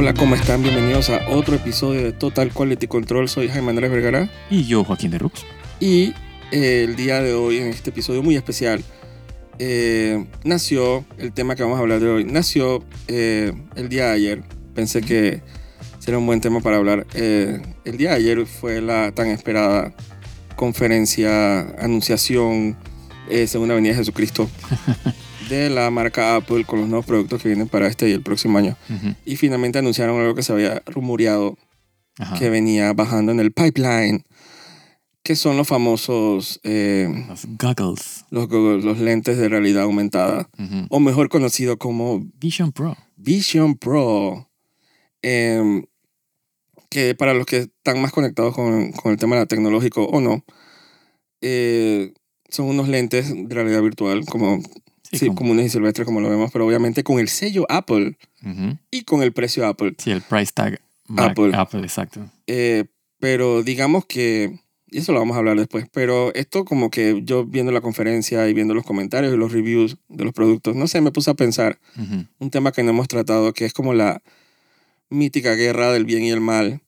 Hola, ¿cómo están? Bienvenidos a otro episodio de Total Quality Control. Soy Jaime Andrés Vergara Y yo, Joaquín de Rux. y eh, el día de hoy, en este episodio muy especial, eh, nació el tema que vamos a hablar de hoy. Nació eh, el día de ayer. Pensé que sería un buen tema para hablar. Eh, el día de ayer fue la tan esperada conferencia, anunciación, eh, según la venida de Jesucristo, de la marca Apple con los nuevos productos que vienen para este y el próximo año. Y finalmente anunciaron algo que se había rumoreado Ajá. que venía bajando en el pipeline, que son los famosos eh, Los goggles. los, goggles, los lentes de realidad aumentada, o mejor conocido como Vision Pro. Vision Pro. Em, que para los que están más conectados con, con el tema tecnológico o no, eh, son unos lentes de realidad virtual, como Sí, sí, comunes y silvestres, como lo vemos, pero obviamente con el sello Apple Ujú. y con el precio Apple. Sí, el price tag. Mac- Apple. Apple, exacto. Eh, pero digamos que, y eso lo vamos a hablar después, pero esto como que yo viendo la conferencia y viendo los comentarios y los reviews de los productos, no sé, me puse a pensar Ujú. un tema que no hemos tratado, que es como la mítica guerra del bien y el mal,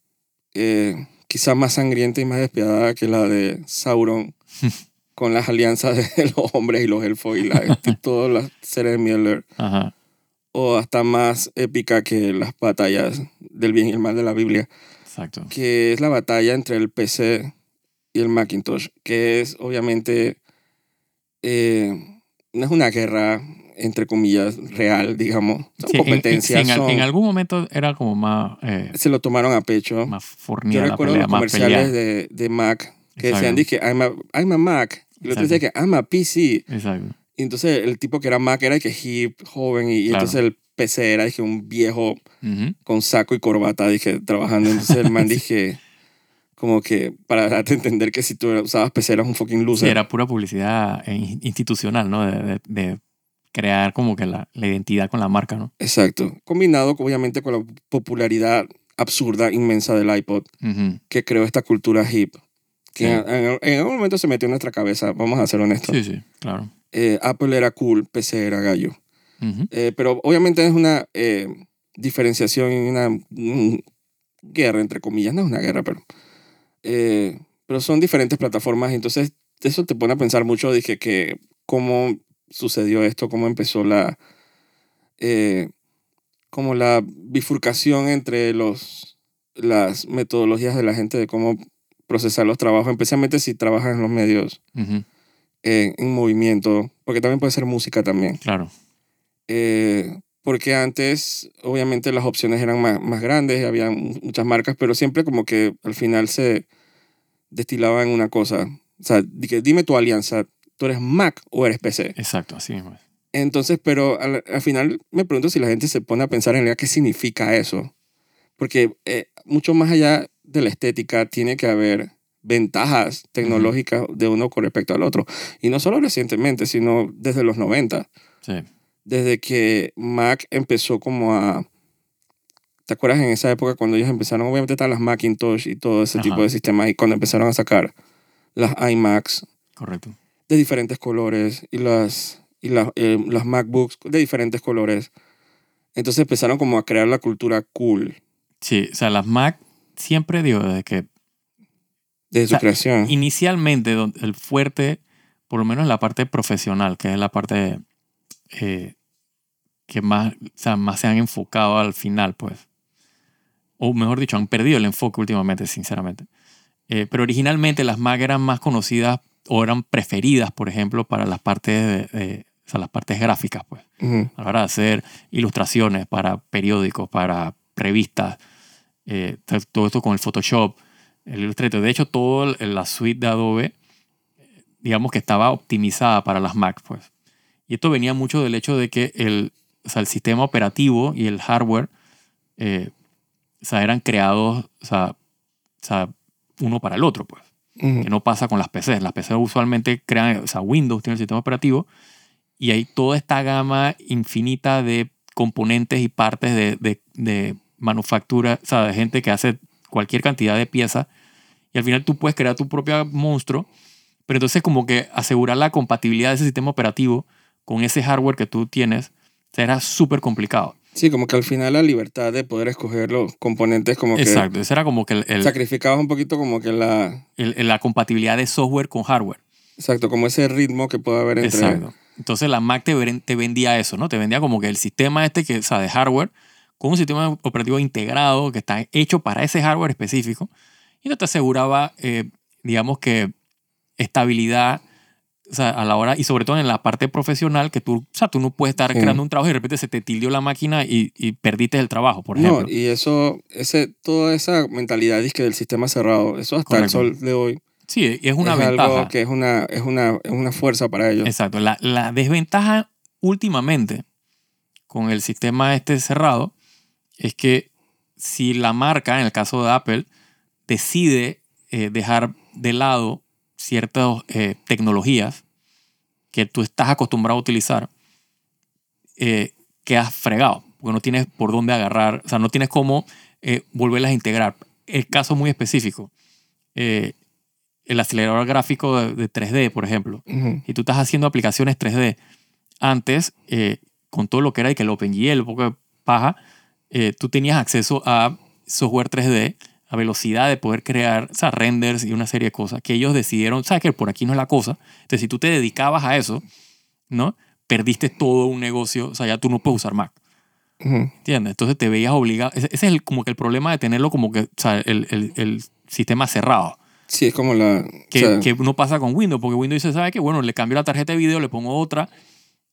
eh, quizás más sangrienta y más despiadada que la de Sauron con las alianzas de los hombres y los elfos y, la, y todas las series de Miller, Ajá. o hasta más épica que las batallas del bien y el mal de la Biblia. Exacto. que es la batalla entre el PC y el Macintosh, que es obviamente, eh, no es una guerra, entre comillas, real, digamos, son Sí, en- en- competencias, en, al- son- en algún momento era como más, eh, se lo tomaron a pecho. más Yo recuerdo pelea, los comerciales de, de Mac que Exacto. decían, dije, I'm a, I'm a Mac, y el otro decía que I'm a PC, Exacto. y entonces el tipo que era Mac era que hip, joven, y, y Claro. entonces el PC era dije, un viejo Ujú. con saco y corbata, dije, trabajando. Entonces el man dije, como que para darte a entender que si tú usabas PC eras un fucking Sí, loser. era pura publicidad in- institucional, ¿no? De, de- de crear como que la, la identidad con la marca, ¿no? Exacto. Combinado obviamente con la popularidad absurda, inmensa del iPod, Ujú. que creó esta cultura hip. Que Sí. en, en- algún momento se metió en nuestra cabeza, vamos a ser honestos. Sí, sí, claro. Eh, Apple era cool, PC era gallo. Ujú. Eh, pero obviamente es una eh, diferenciación y una mm, guerra, entre comillas. No es una guerra, pero... eh, pero son diferentes plataformas. Entonces, eso te pone a pensar mucho. Dije que cómo sucedió esto, cómo empezó la... eh, como la bifurcación entre los, las metodologías de la gente de cómo procesar los trabajos, especialmente si trabajas en los medios Ujú. eh, en movimiento, porque también puede ser música también. Claro. Eh, porque antes, obviamente, las opciones eran más, más grandes, había muchas marcas, pero siempre como que al final se destilaba en una cosa. O sea, dime tu alianza, ¿tú eres Mac o eres PC? Exacto, así mismo. es. Entonces, pero al, al final me pregunto si la gente se pone a pensar en realidad qué significa eso. Porque eh, mucho más allá de la estética, tiene que haber ventajas tecnológicas de uno con respecto al otro. Y no solo recientemente, sino desde los 90 Sí. desde que Mac empezó como a... ¿Te acuerdas en esa época cuando ellos empezaron? Obviamente están las Macintosh y todo ese Ajá. tipo de sistemas y cuando empezaron a sacar las iMacs Correcto. de diferentes colores y las, y las, eh, las MacBooks de diferentes colores. Entonces empezaron como a crear la cultura cool Sí, o sea, las Mac siempre digo, desde que de su O sea, creación. inicialmente el fuerte, por lo menos en la parte profesional, que es la parte eh, que más, o sea, más se han enfocado al final, pues. O mejor dicho, han perdido el enfoque últimamente, sinceramente. Eh, pero originalmente las Mac eran más conocidas o eran preferidas, por ejemplo, para las partes, de- de- o sea, las partes gráficas, pues. Ujú. a la hora de hacer ilustraciones para periódicos, para revistas, eh, todo esto con el Photoshop, el Illustrator. De hecho, toda la suite de Adobe, digamos que estaba optimizada para las Mac, pues. Y esto venía mucho del hecho de que el, o sea, el sistema operativo y el hardware eh, o sea, eran creados o sea, uno para el otro, pues Ujú. que no pasa con las PCs. Las PCs usualmente crean, o sea, Windows tiene el sistema operativo y hay toda esta gama infinita de componentes y partes de, de, de manufactura, o sea, de gente que hace cualquier cantidad de piezas y al final tú puedes crear tu propio monstruo, pero entonces como que asegurar la compatibilidad de ese sistema operativo con ese hardware que tú tienes será súper complicado. Sí, como que al final la libertad de poder escoger los componentes como que Exacto. Ese era como que el, el- sacrificabas un poquito como que la... el- la compatibilidad de software con hardware. Exacto, como ese ritmo que puede haber entre... Exacto. Entonces la Mac te vendía eso, ¿no? Te vendía como que el sistema este, que, o sea, de hardware, con un sistema operativo integrado que está hecho para ese hardware específico. Y no te aseguraba, eh, digamos que, estabilidad, o sea, a la hora, y sobre todo en la parte profesional, que tú, o sea, tú no puedes estar Sí. creando un trabajo y de repente se te tildió la máquina y, y perdiste el trabajo, por ejemplo. No, y eso, ese, toda esa mentalidad dizque, del sistema cerrado, eso hasta Correcto. el sol de hoy sí, es una es ventaja. algo que es una, es una, es una fuerza para ellos. Exacto. La, la desventaja últimamente con el sistema este cerrado es que si la marca, en el caso de Apple, decide eh, dejar de lado ciertas eh, tecnologías que tú estás acostumbrado a utilizar, eh, quedas fregado, porque no tienes por dónde agarrar, o sea, no tienes cómo eh, volverlas a integrar. El caso muy específico, el acelerador gráfico de, de 3D, por ejemplo, y tú estás haciendo aplicaciones 3D, antes, con todo lo que era y que el OpenGL, un poco de paja, eh, tú tenías acceso a software 3D, a velocidad de poder crear, o sea, renders y una serie de cosas que ellos decidieron, sabes que por aquí no es la cosa. Entonces, si tú te dedicabas a eso, ¿no? Perdiste todo un negocio, o sea, ya tú no puedes usar Mac. Ujú. ¿Entiendes? Entonces te veías obligado. Ese ese es el- como que el problema de tenerlo como que, o sea, el, el- el sistema cerrado. Sí, es como la... Que, o sea, que no pasa con Windows, porque Windows dice, ¿sabe qué? Bueno, le cambio la tarjeta de video, le pongo otra,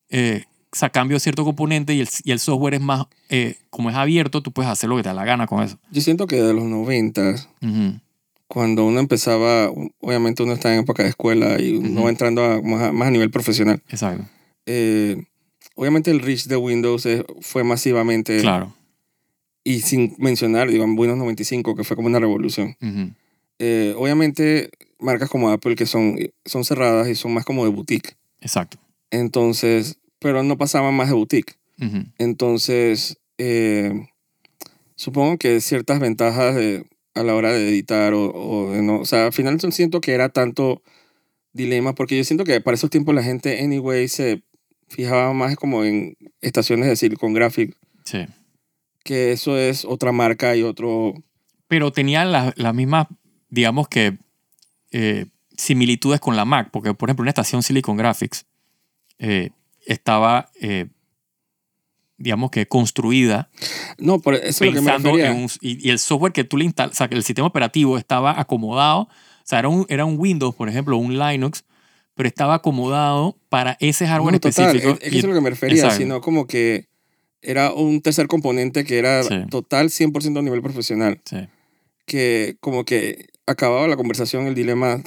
eh, sea, cambio cierto componente y el, y el software es más, eh, como es abierto, tú puedes hacer lo que te da la gana con eso. yo siento que de los 90, Ujú. cuando uno empezaba, obviamente uno está en época de escuela y uno Ujú. va entrando a, más, a, más a nivel profesional. Exacto. Eh, obviamente el reach de Windows fue masivamente... Claro. Y sin mencionar, digo, en Windows 95, que fue como una revolución. Ujú. Eh, obviamente, marcas como Apple que son, son cerradas y son más como de boutique. Exacto. Entonces, pero no pasaban más de boutique. Ujú. Entonces, eh, supongo que ciertas ventajas de- a la hora de editar o, o de no. O sea, al final siento que era tanto dilema, porque yo siento que para esos tiempos la gente, anyway, se fijaba más como en estaciones de Silicon Graphics, Sí. que eso es otra marca y otro. Pero tenía las las mismas, digamos que, eh, similitudes con la Mac, porque, por ejemplo, una estación Silicon Graphics eh, estaba, eh, digamos que, construida No, por eso es lo que me en un, y, y el software que tú le instalas, o sea, que el sistema operativo estaba acomodado, o sea, era un, era un Windows, por ejemplo, un Linux, pero estaba acomodado para ese hardware No, total, específico. es, es eso es lo que me refería, exacto. sino como que era un tercer componente que era Sí. total 100% a nivel profesional. sí, que como que acababa la conversación, el dilema,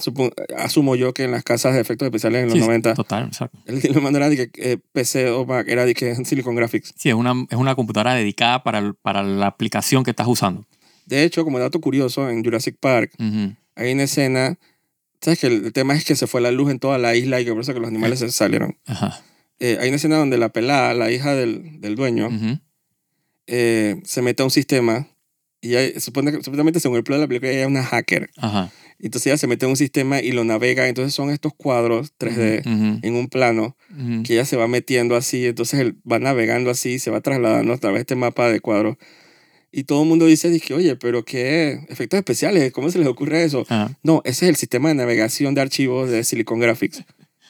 asumo yo que en las casas de efectos especiales en los Sí, 90, Total, exacto. el dilema no era de que eh, PC o Mac, era de que Silicon Graphics. Sí, es una, es una computadora dedicada para, para la aplicación que estás usando. De hecho, como dato curioso, en Jurassic Park hay una escena, ¿sabes que el, el tema es que se fue la luz en toda la isla y que por eso que los animales se salieron? Ajá. Eh, hay una escena donde la pelada, la hija del, del dueño, eh, se mete a un sistema ella, supone, que- supuestamente según el plot de la película ella es una hacker. Ajá. Entonces ella se mete en un sistema y lo navega. Entonces son estos cuadros 3D Ujú. en un plano Ujú. que ella se va metiendo así. Entonces él va navegando así, se va trasladando a través de este mapa de cuadros. Y todo el mundo dice, dice, oye, pero qué efectos especiales, ¿cómo se les ocurre eso? Ajá. No, ese es el sistema de navegación de archivos de Silicon Graphics,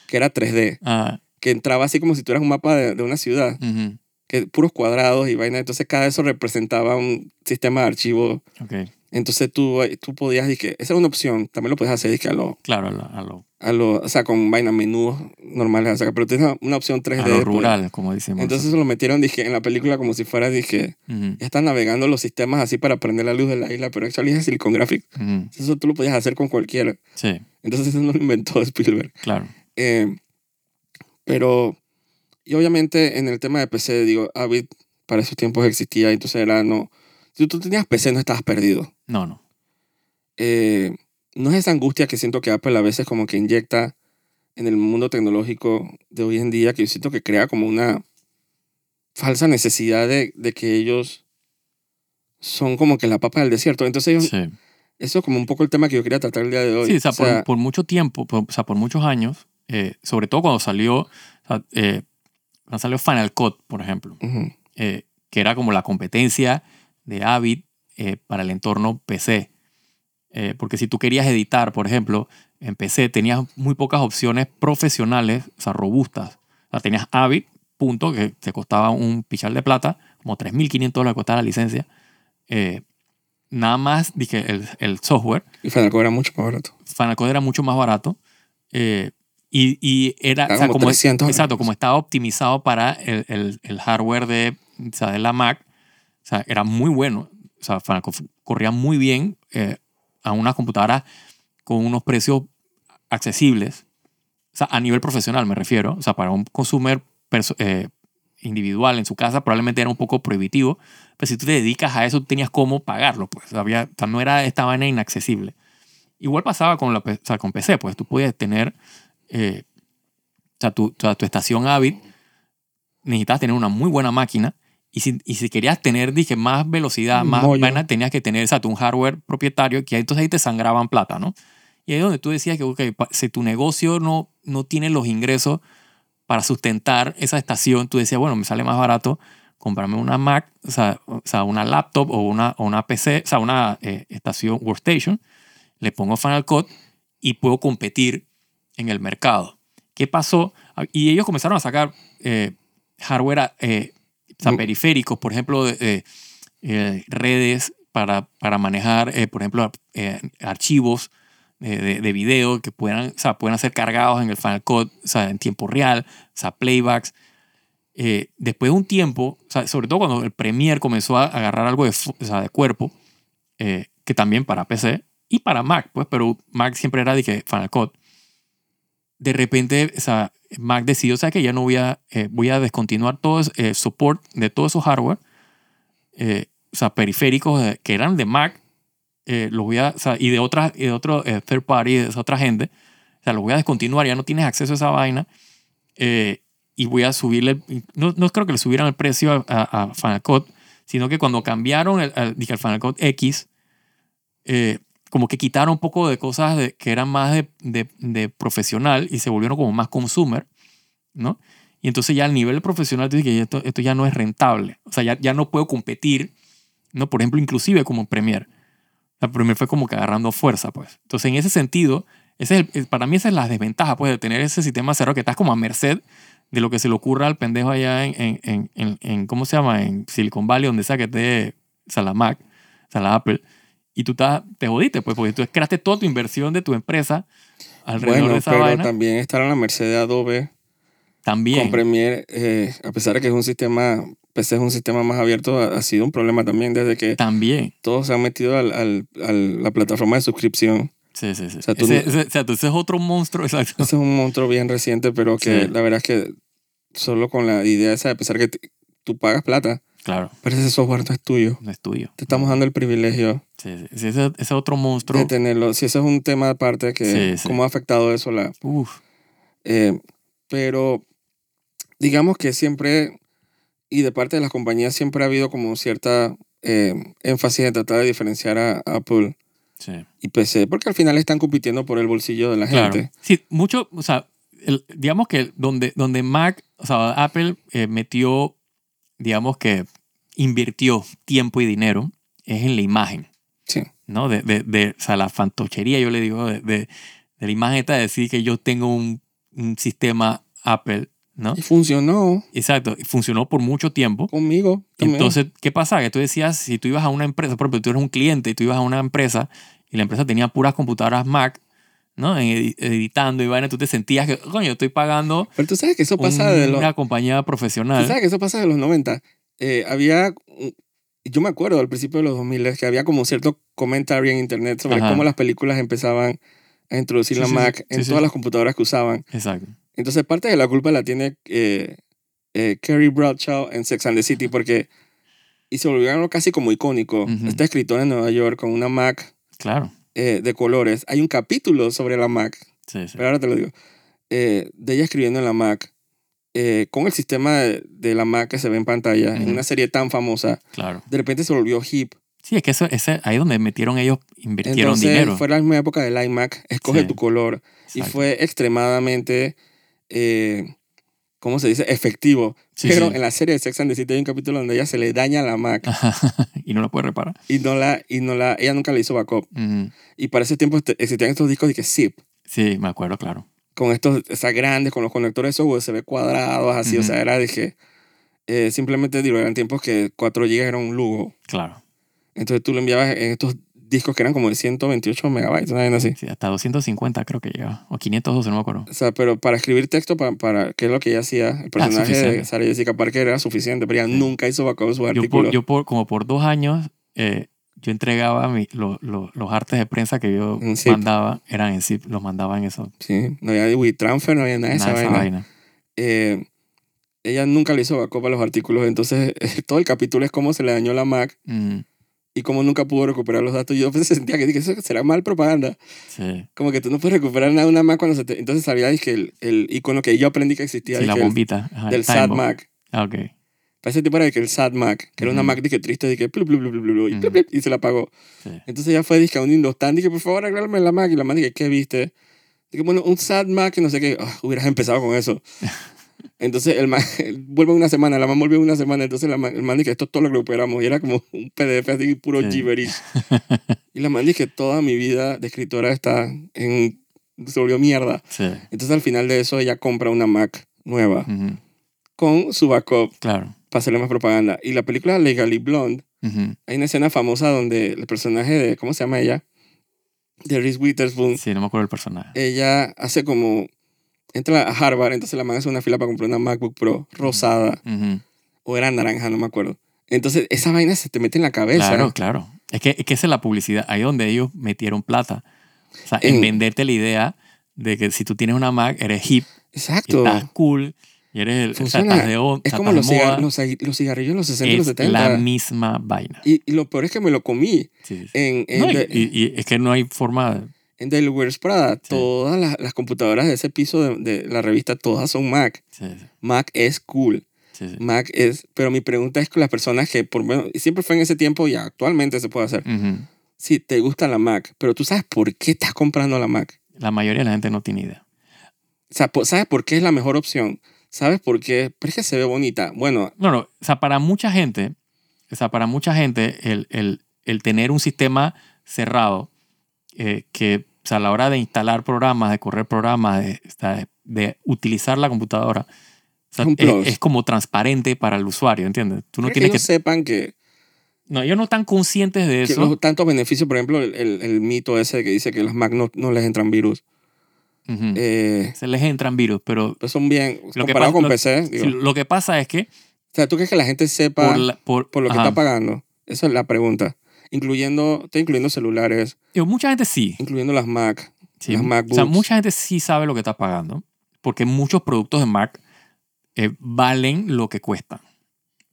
que era 3D, Ajá. que entraba así como si tuvieras un mapa de, de una ciudad, Ujú. Que puros cuadrados y vaina. Entonces cada eso representaba un sistema de archivos. Ok. Entonces tú, tú podías, dije, esa era una opción, también lo podías hacer, dije, a lo, Claro, a lo, a lo, a lo, o sea, con vaina, menús normales, o sea, pero tienes una, una opción 3D. a lo pues. rural, como decimos. Entonces lo metieron, dije, en la película como si fuera, dije, Ujú. ya están navegando los sistemas así para prender la luz de la isla, pero actually es Silicon Graphics. Ujú. Eso tú lo podías hacer con cualquiera. Sí, Entonces eso no lo inventó Spielberg. claro. Eh, pero, y obviamente en el tema de PC, digo, Avid para esos tiempos existía, entonces era, no, si tú tenías PC no estabas perdido. No, no. Eh, no es esa angustia que siento que Apple a veces como que inyecta en el mundo tecnológico de hoy en día, que yo siento que crea como una falsa necesidad de, de que ellos son como que la papa del desierto. Entonces, ellos- Sí. eso es como un poco el tema que yo quería tratar el día de hoy. Sí, o sea, O sea, por, por mucho tiempo, por- o sea, por muchos años, eh, sobre todo cuando salió, o sea, eh, cuando salió Final Cut, por ejemplo, ujú, eh, que era como la competencia de Avid eh, para el entorno PC. Eh, porque si tú querías editar, por ejemplo, en PC tenías muy pocas opciones profesionales, o sea, robustas. O sea, tenías Avid, punto, que te costaba un pichal de plata, como 3.500 dólares costaba la licencia. Eh, nada más, dije, el, el software. Y Final Cut era mucho más barato. Final Cut era mucho más barato. eh, y, y era, Era o sea, como como, 300 exacto, como estaba optimizado para el, el, el hardware de, o sea, de la Mac, o sea, era muy bueno. O sea, corría muy bien eh, a una computadora con unos precios accesibles. O sea, a nivel profesional me refiero. O sea, para un consumer eh, individual en su casa probablemente era un poco prohibitivo. Pero si tú te dedicas a eso, tú tenías cómo pagarlo. Pues había, o sea, no era esta vaina inaccesible. Igual pasaba con, la, o sea, con PC, pues tú podías tener eh, o sea, tu, o sea, tu estación Avid, necesitabas tener una muy buena máquina. Y si, y si querías tener, dije, más velocidad, más vaina, tenías que tener exacto, un hardware propietario que entonces ahí te sangraban plata, ¿no? Y ahí es donde tú decías que, ok, pa- si tu negocio no, no tiene los ingresos para sustentar esa estación, tú decías, bueno, me sale más barato comprarme una Mac, o sea, o sea, una laptop o una, o una PC, o sea, una eh, estación workstation, le pongo Final Cut y puedo competir en el mercado. ¿Qué pasó? Y ellos comenzaron a sacar eh, hardware, eh, o sea, periféricos, por ejemplo, de- eh, redes para, para manejar, eh, por ejemplo, eh, archivos de, de, de video que puedan, o sea, puedan ser cargados en el Final Cut, o sea, en tiempo real, o sea, playbacks. Eh, después de un tiempo, o sea, sobre todo cuando el Premiere comenzó a agarrar algo de, o sea, de cuerpo, que también para PC y para Mac, pues, pero Mac siempre era de que Final Cut. De repente, o Mac decidió, o sea, que ya no voy a, eh, voy a descontinuar todo el support de todo esos hardware, eh, o sea, periféricos que eran de Mac, eh, los voy a, o sea, y de otras, y de otro eh, third party, de esa otra gente, o sea, los voy a descontinuar, ya no tienes acceso a esa vaina, eh, y voy a subirle, no, no creo que le subieran el precio a, a, a Final Cut, sino que cuando cambiaron el, al, al Final Cut X, eh, como que quitaron un poco de cosas de- que eran más de, de, de profesional y se volvieron como más consumer, ¿no? Y entonces ya al nivel profesional tú dices que esto, esto ya no es rentable. O sea, ya, ya no puedo competir, ¿no? Por ejemplo, inclusive como Premiere. La Premiere fue como que agarrando fuerza, pues. Entonces, en ese sentido, ese es el- para mí esa es la desventaja, pues, de tener ese sistema cerrado que estás como a merced de lo que se le ocurra al pendejo allá en, en, en, en- ¿cómo se llama? En Silicon Valley, donde sea que esté, o sea, la Mac, o sea, la Apple. Y tú estás- te jodiste, pues, porque tú creaste toda tu inversión de tu empresa alrededor Bueno, de esa pero vaina. también estar a la merced de Adobe También. con Premiere, eh, a pesar de que es un sistema, PC es un sistema más abierto, ha, ha sido un problema también desde que También. todos se han metido al, al, a la plataforma de suscripción. Sí, sí, sí. O sea, tú ese, o sea, ese es otro monstruo, exacto. Ese es un monstruo bien reciente, pero que Sí. la verdad es que solo con la idea esa, a pesar que te- tú pagas plata, Claro, pero ese software no es tuyo. no es tuyo. Te estamos dando el privilegio Sí, sí. sí, ese, ese otro monstruo. de tenerlo. Si ese es un tema aparte, que sí. cómo ha afectado eso la, Uf, Eh, pero digamos que siempre, y de parte de las compañías, siempre ha habido como cierta eh, énfasis en tratar de diferenciar a Apple sí. y PC, porque al final están compitiendo por el bolsillo de la Claro. gente. Sí, mucho, o sea, el- digamos que donde, donde Mac, o sea, Apple eh, metió, digamos que invirtió tiempo y dinero es en la imagen, Sí. ¿no? De, de, de- o sea, la fantochería, yo le digo, de, de, de la imagen esta de decir que yo tengo un, un sistema Apple, ¿no? Y funcionó Exacto, funcionó por mucho tiempo. conmigo. también. Entonces, ¿qué pasa? Que tú decías, si tú ibas a una empresa, por ejemplo, tú eres un cliente y tú ibas a una empresa y la empresa tenía puras computadoras Mac, ¿no? Editando y vaina, tú te sentías que, coño, estoy pagando pero tú sabes que eso pasa de los, una compañía tú profesional. sabes que eso pasa de los 90. Eh, había, yo me acuerdo al principio de los 2000 que había como cierto comentario en internet sobre Ajá. cómo las películas empezaban a introducir Sí, la sí. Mac Sí, en todas las computadoras que usaban. Exacto. Entonces, parte de la culpa la tiene eh, eh, Carrie Bradshaw en Sex and the City porque y se volvió algo casi como icónico. Ujú. Esta escritora en Nueva York con una Mac Claro. eh, de colores. Hay un capítulo sobre la Mac, Sí, sí. pero ahora te lo digo, de ella escribiendo en la Mac eh, con el sistema de, de la Mac que se ve en pantalla en Ujú. una serie tan famosa. Claro. De repente se volvió hip. Sí, es que eso, ese, ahí es donde metieron ellos, invirtieron Entonces, dinero. fue la misma época del iMac. Escoge Sí. tu color. Y fue extremadamente, eh, ¿cómo se dice? Efectivo. Sí, Pero sí. en la serie de Sex and the City hay un capítulo donde ella se le daña la Mac y no lo puedes reparar. y no la, y no la, ella nunca le hizo backup. Ujú. Y para ese tiempo este- existían estos discos de que zip, Sí, me acuerdo, claro. Con estos, sea, grandes, con los conectores USB cuadrados, así, o sea, era de que, eh, simplemente, digo, eran tiempos que 4 GB era un lujo. Claro. Entonces tú lo enviabas en estos discos que eran como de 128 megabytes, una vaina así. Sí, hasta 250 creo que llega. O 512, no me acuerdo. O sea, pero para escribir texto, para, para que es lo que ella hacía, el personaje de Ah. Sarah Jessica Parker era suficiente, pero ella Sí. nunca hizo backup de sus Yo, por, yo por, como por dos años, eh, yo entregaba mi- lo- lo- los artes de prensa que yo mandaba, eran en zip, los mandaba en eso. Sí, no había WeTransfer, no había nada de esa nada esa vaina. vaina. Eh, ella nunca le hizo backup a los artículos, entonces todo el capítulo es cómo se le dañó la Mac Mm, y cómo nunca pudo recuperar los datos. Yo pues, sentía que dije, eso será mal propaganda. sí. Como que tú no puedes recuperar nada de una Mac cuando se te... Entonces sabía dizque, el, el icono que yo aprendí que existía Sí, la bombita. Ajá, el del SAT. Mac. Ah, ok. Para ese tipo era de que el SAT Mac, que era una. Mac triste, plu, plu, plu, plu, plu, y, y se la apagó. Entonces ella fue dije, a un Indostan, dije, por favor, arreglarme la Mac. Y la man dije, ¿qué viste? Dije, bueno, un SAT Mac, no sé qué. Ah, hubieras empezado con eso. Entonces el man vuelve una semana, la man volvió una semana. Entonces la man, el man dije, esto es todo lo que recuperamos. Y era como un PDF así, puro Sí. gibberish. y la man dije, toda mi vida de escritora está en. se volvió mierda. Sí. Entonces al final de eso ella compra una Mac nueva Ujú. con su backup Claro. Para hacerle más propaganda. Y la película Legally Blonde, Ujú. hay una escena famosa donde el personaje de, ¿cómo se llama ella? De Reese Witherspoon, Sí, no me acuerdo el personaje. ella hace como, entra a Harvard, entonces la man hace una fila para comprar una MacBook Pro rosada, Ujú. o era naranja, no me acuerdo. Entonces esa vaina se te mete en la cabeza. Claro, claro. Es que, es que esa es la publicidad. Ahí donde ellos metieron plata. O sea, en En- venderte la idea de que si tú tienes una Mac, eres hip, Exacto. estás cool, y eres el, Funciona. de o Es como los, de los, los cigarrillos en los 60 y los es 70. la misma vaina. Y, y lo peor es que me lo comí Sí, sí, sí. en, en, No, y, de- y- y es que no hay forma de... en Daily Wears Prada. Sí. Todas las, las computadoras de ese piso de, de la revista, todas son Mac. Sí, sí, Mac es cool. sí, sí. Mac es, pero mi pregunta es con las personas que por menos, siempre fue en ese tiempo y actualmente se puede hacer. Ujú. Si te gusta la Mac, pero tú sabes por qué estás comprando la Mac. La mayoría de la gente no tiene idea. O sea, ¿sabes por qué es la mejor opción? ¿Sabes por qué? Pero es que se ve bonita. Bueno, No, no, o sea, para mucha gente, o sea, para mucha gente, el, el, el tener un sistema cerrado, eh, que, o sea, a la hora de instalar programas, de correr programas, de, de utilizar la computadora, o sea, Es como transparente para el usuario, ¿entiendes? Tú no ¿crees que tienes que... ellos sepan que, No, ellos no están conscientes de que eso. los tantos beneficios, por ejemplo, el, el- el mito ese que dice que las Mac no, no les entran virus, Eh, Se les entran virus, pero pues son bien, Lo que pasa- con lo- PC, digo. lo que pasa es que o sea, ¿tú crees que la gente sepa por, por, la- por, lo que está pagando? Esa es la pregunta. Incluyendo, está incluyendo celulares, Digo, mucha gente sí. incluyendo las Mac. Sí, Las O MacBooks. sea, mucha gente sí sabe lo que está pagando, porque muchos productos de Mac eh, valen lo que cuestan.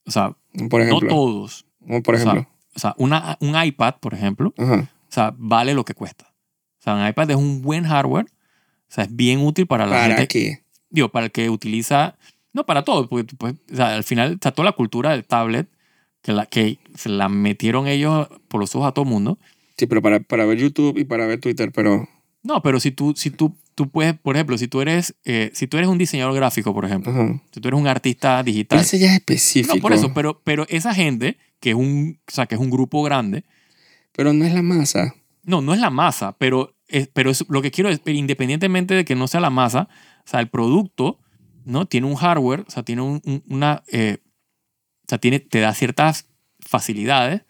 O sea, Por no ejemplo. todos. como por O sea. O una, un iPad, por ejemplo, Ajá. o sea, vale lo que cuesta. O sea, un iPad es un buen hardware, o sea, es bien útil para la ¿Para gente, qué? digo, para el que utiliza, no para todo, porque tú puedes- o sea, al final está toda la cultura del tablet que, la, que se la metieron ellos por los ojos a todo el mundo. Sí, pero para, para ver YouTube y para ver Twitter, pero... No, pero si tú, si tú, tú puedes, por ejemplo, si tú eres, eh, si tú eres un diseñador gráfico, por ejemplo, Ajá. si tú eres un artista Pero digital, ese ya es específico. no por eso, pero, pero esa gente que es un, o sea, que es un grupo grande, Pero no es la masa. no, no es la masa, pero, es, pero es, lo que quiero es, independientemente de que no sea la masa, o sea, el producto, ¿no? Tiene un hardware, o sea, tiene un- un- una, eh, o sea, tiene, te da ciertas facilidades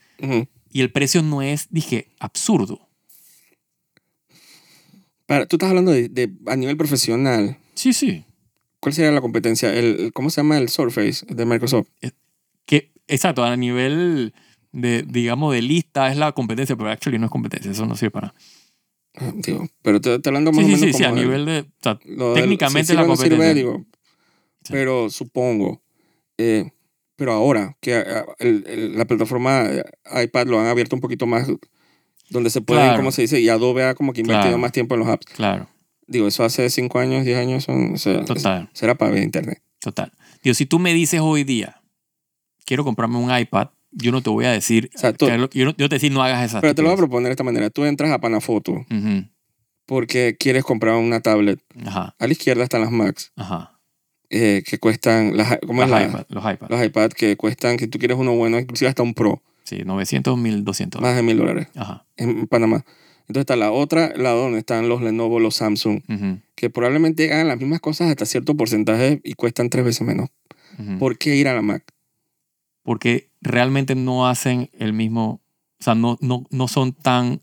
y el precio no es, dije, absurdo. Para, tú estás hablando de, de- a nivel profesional. Sí, sí. ¿Cuál sería la competencia? El, el- ¿Cómo se llama el Surface de Microsoft? Que, exacto, a nivel de, digamos, de lista es la competencia, pero actually no es competencia, eso no sirve para nada. Ah, Digo, pero te, te hablando más Sí, o menos sí, sí, a como nivel de, o sea, lo del- técnicamente sirve la no sirve, competencia. digo, Sí. pero supongo. eh, pero ahora que ah, el- el- la plataforma eh, iPad lo han abierto un poquito más, donde se puede, Claro. ¿cómo se dice? Y Adobe ha como que invertido Claro. más tiempo en los apps. claro, Digo, eso hace 5 años, 10 años, son, o sea, total, será para ver internet. total. Digo, si tú me dices hoy día, quiero comprarme un iPad, yo no te voy a decir, O sea, tú- que lo- yo, no, yo te decir no hagas esa Pero te lo voy a proponer de esta manera. Tú entras a Panafoto porque quieres comprar una tablet. Ajá, A la izquierda están las Macs. ajá. eh, que cuestan, las, ¿cómo es la- iPad, los iPad. los iPad que cuestan, que tú quieres uno bueno, inclusive hasta un Pro, Sí, 900, 1200. más de mil dólares Ajá. en Panamá. Entonces está la otra lado donde están los Lenovo, los Samsung, ujú, que probablemente hagan las mismas cosas hasta cierto porcentaje y cuestan tres veces menos. ¿Por qué ir a la Mac? Porque realmente no hacen el mismo, o sea, no, no, no son tan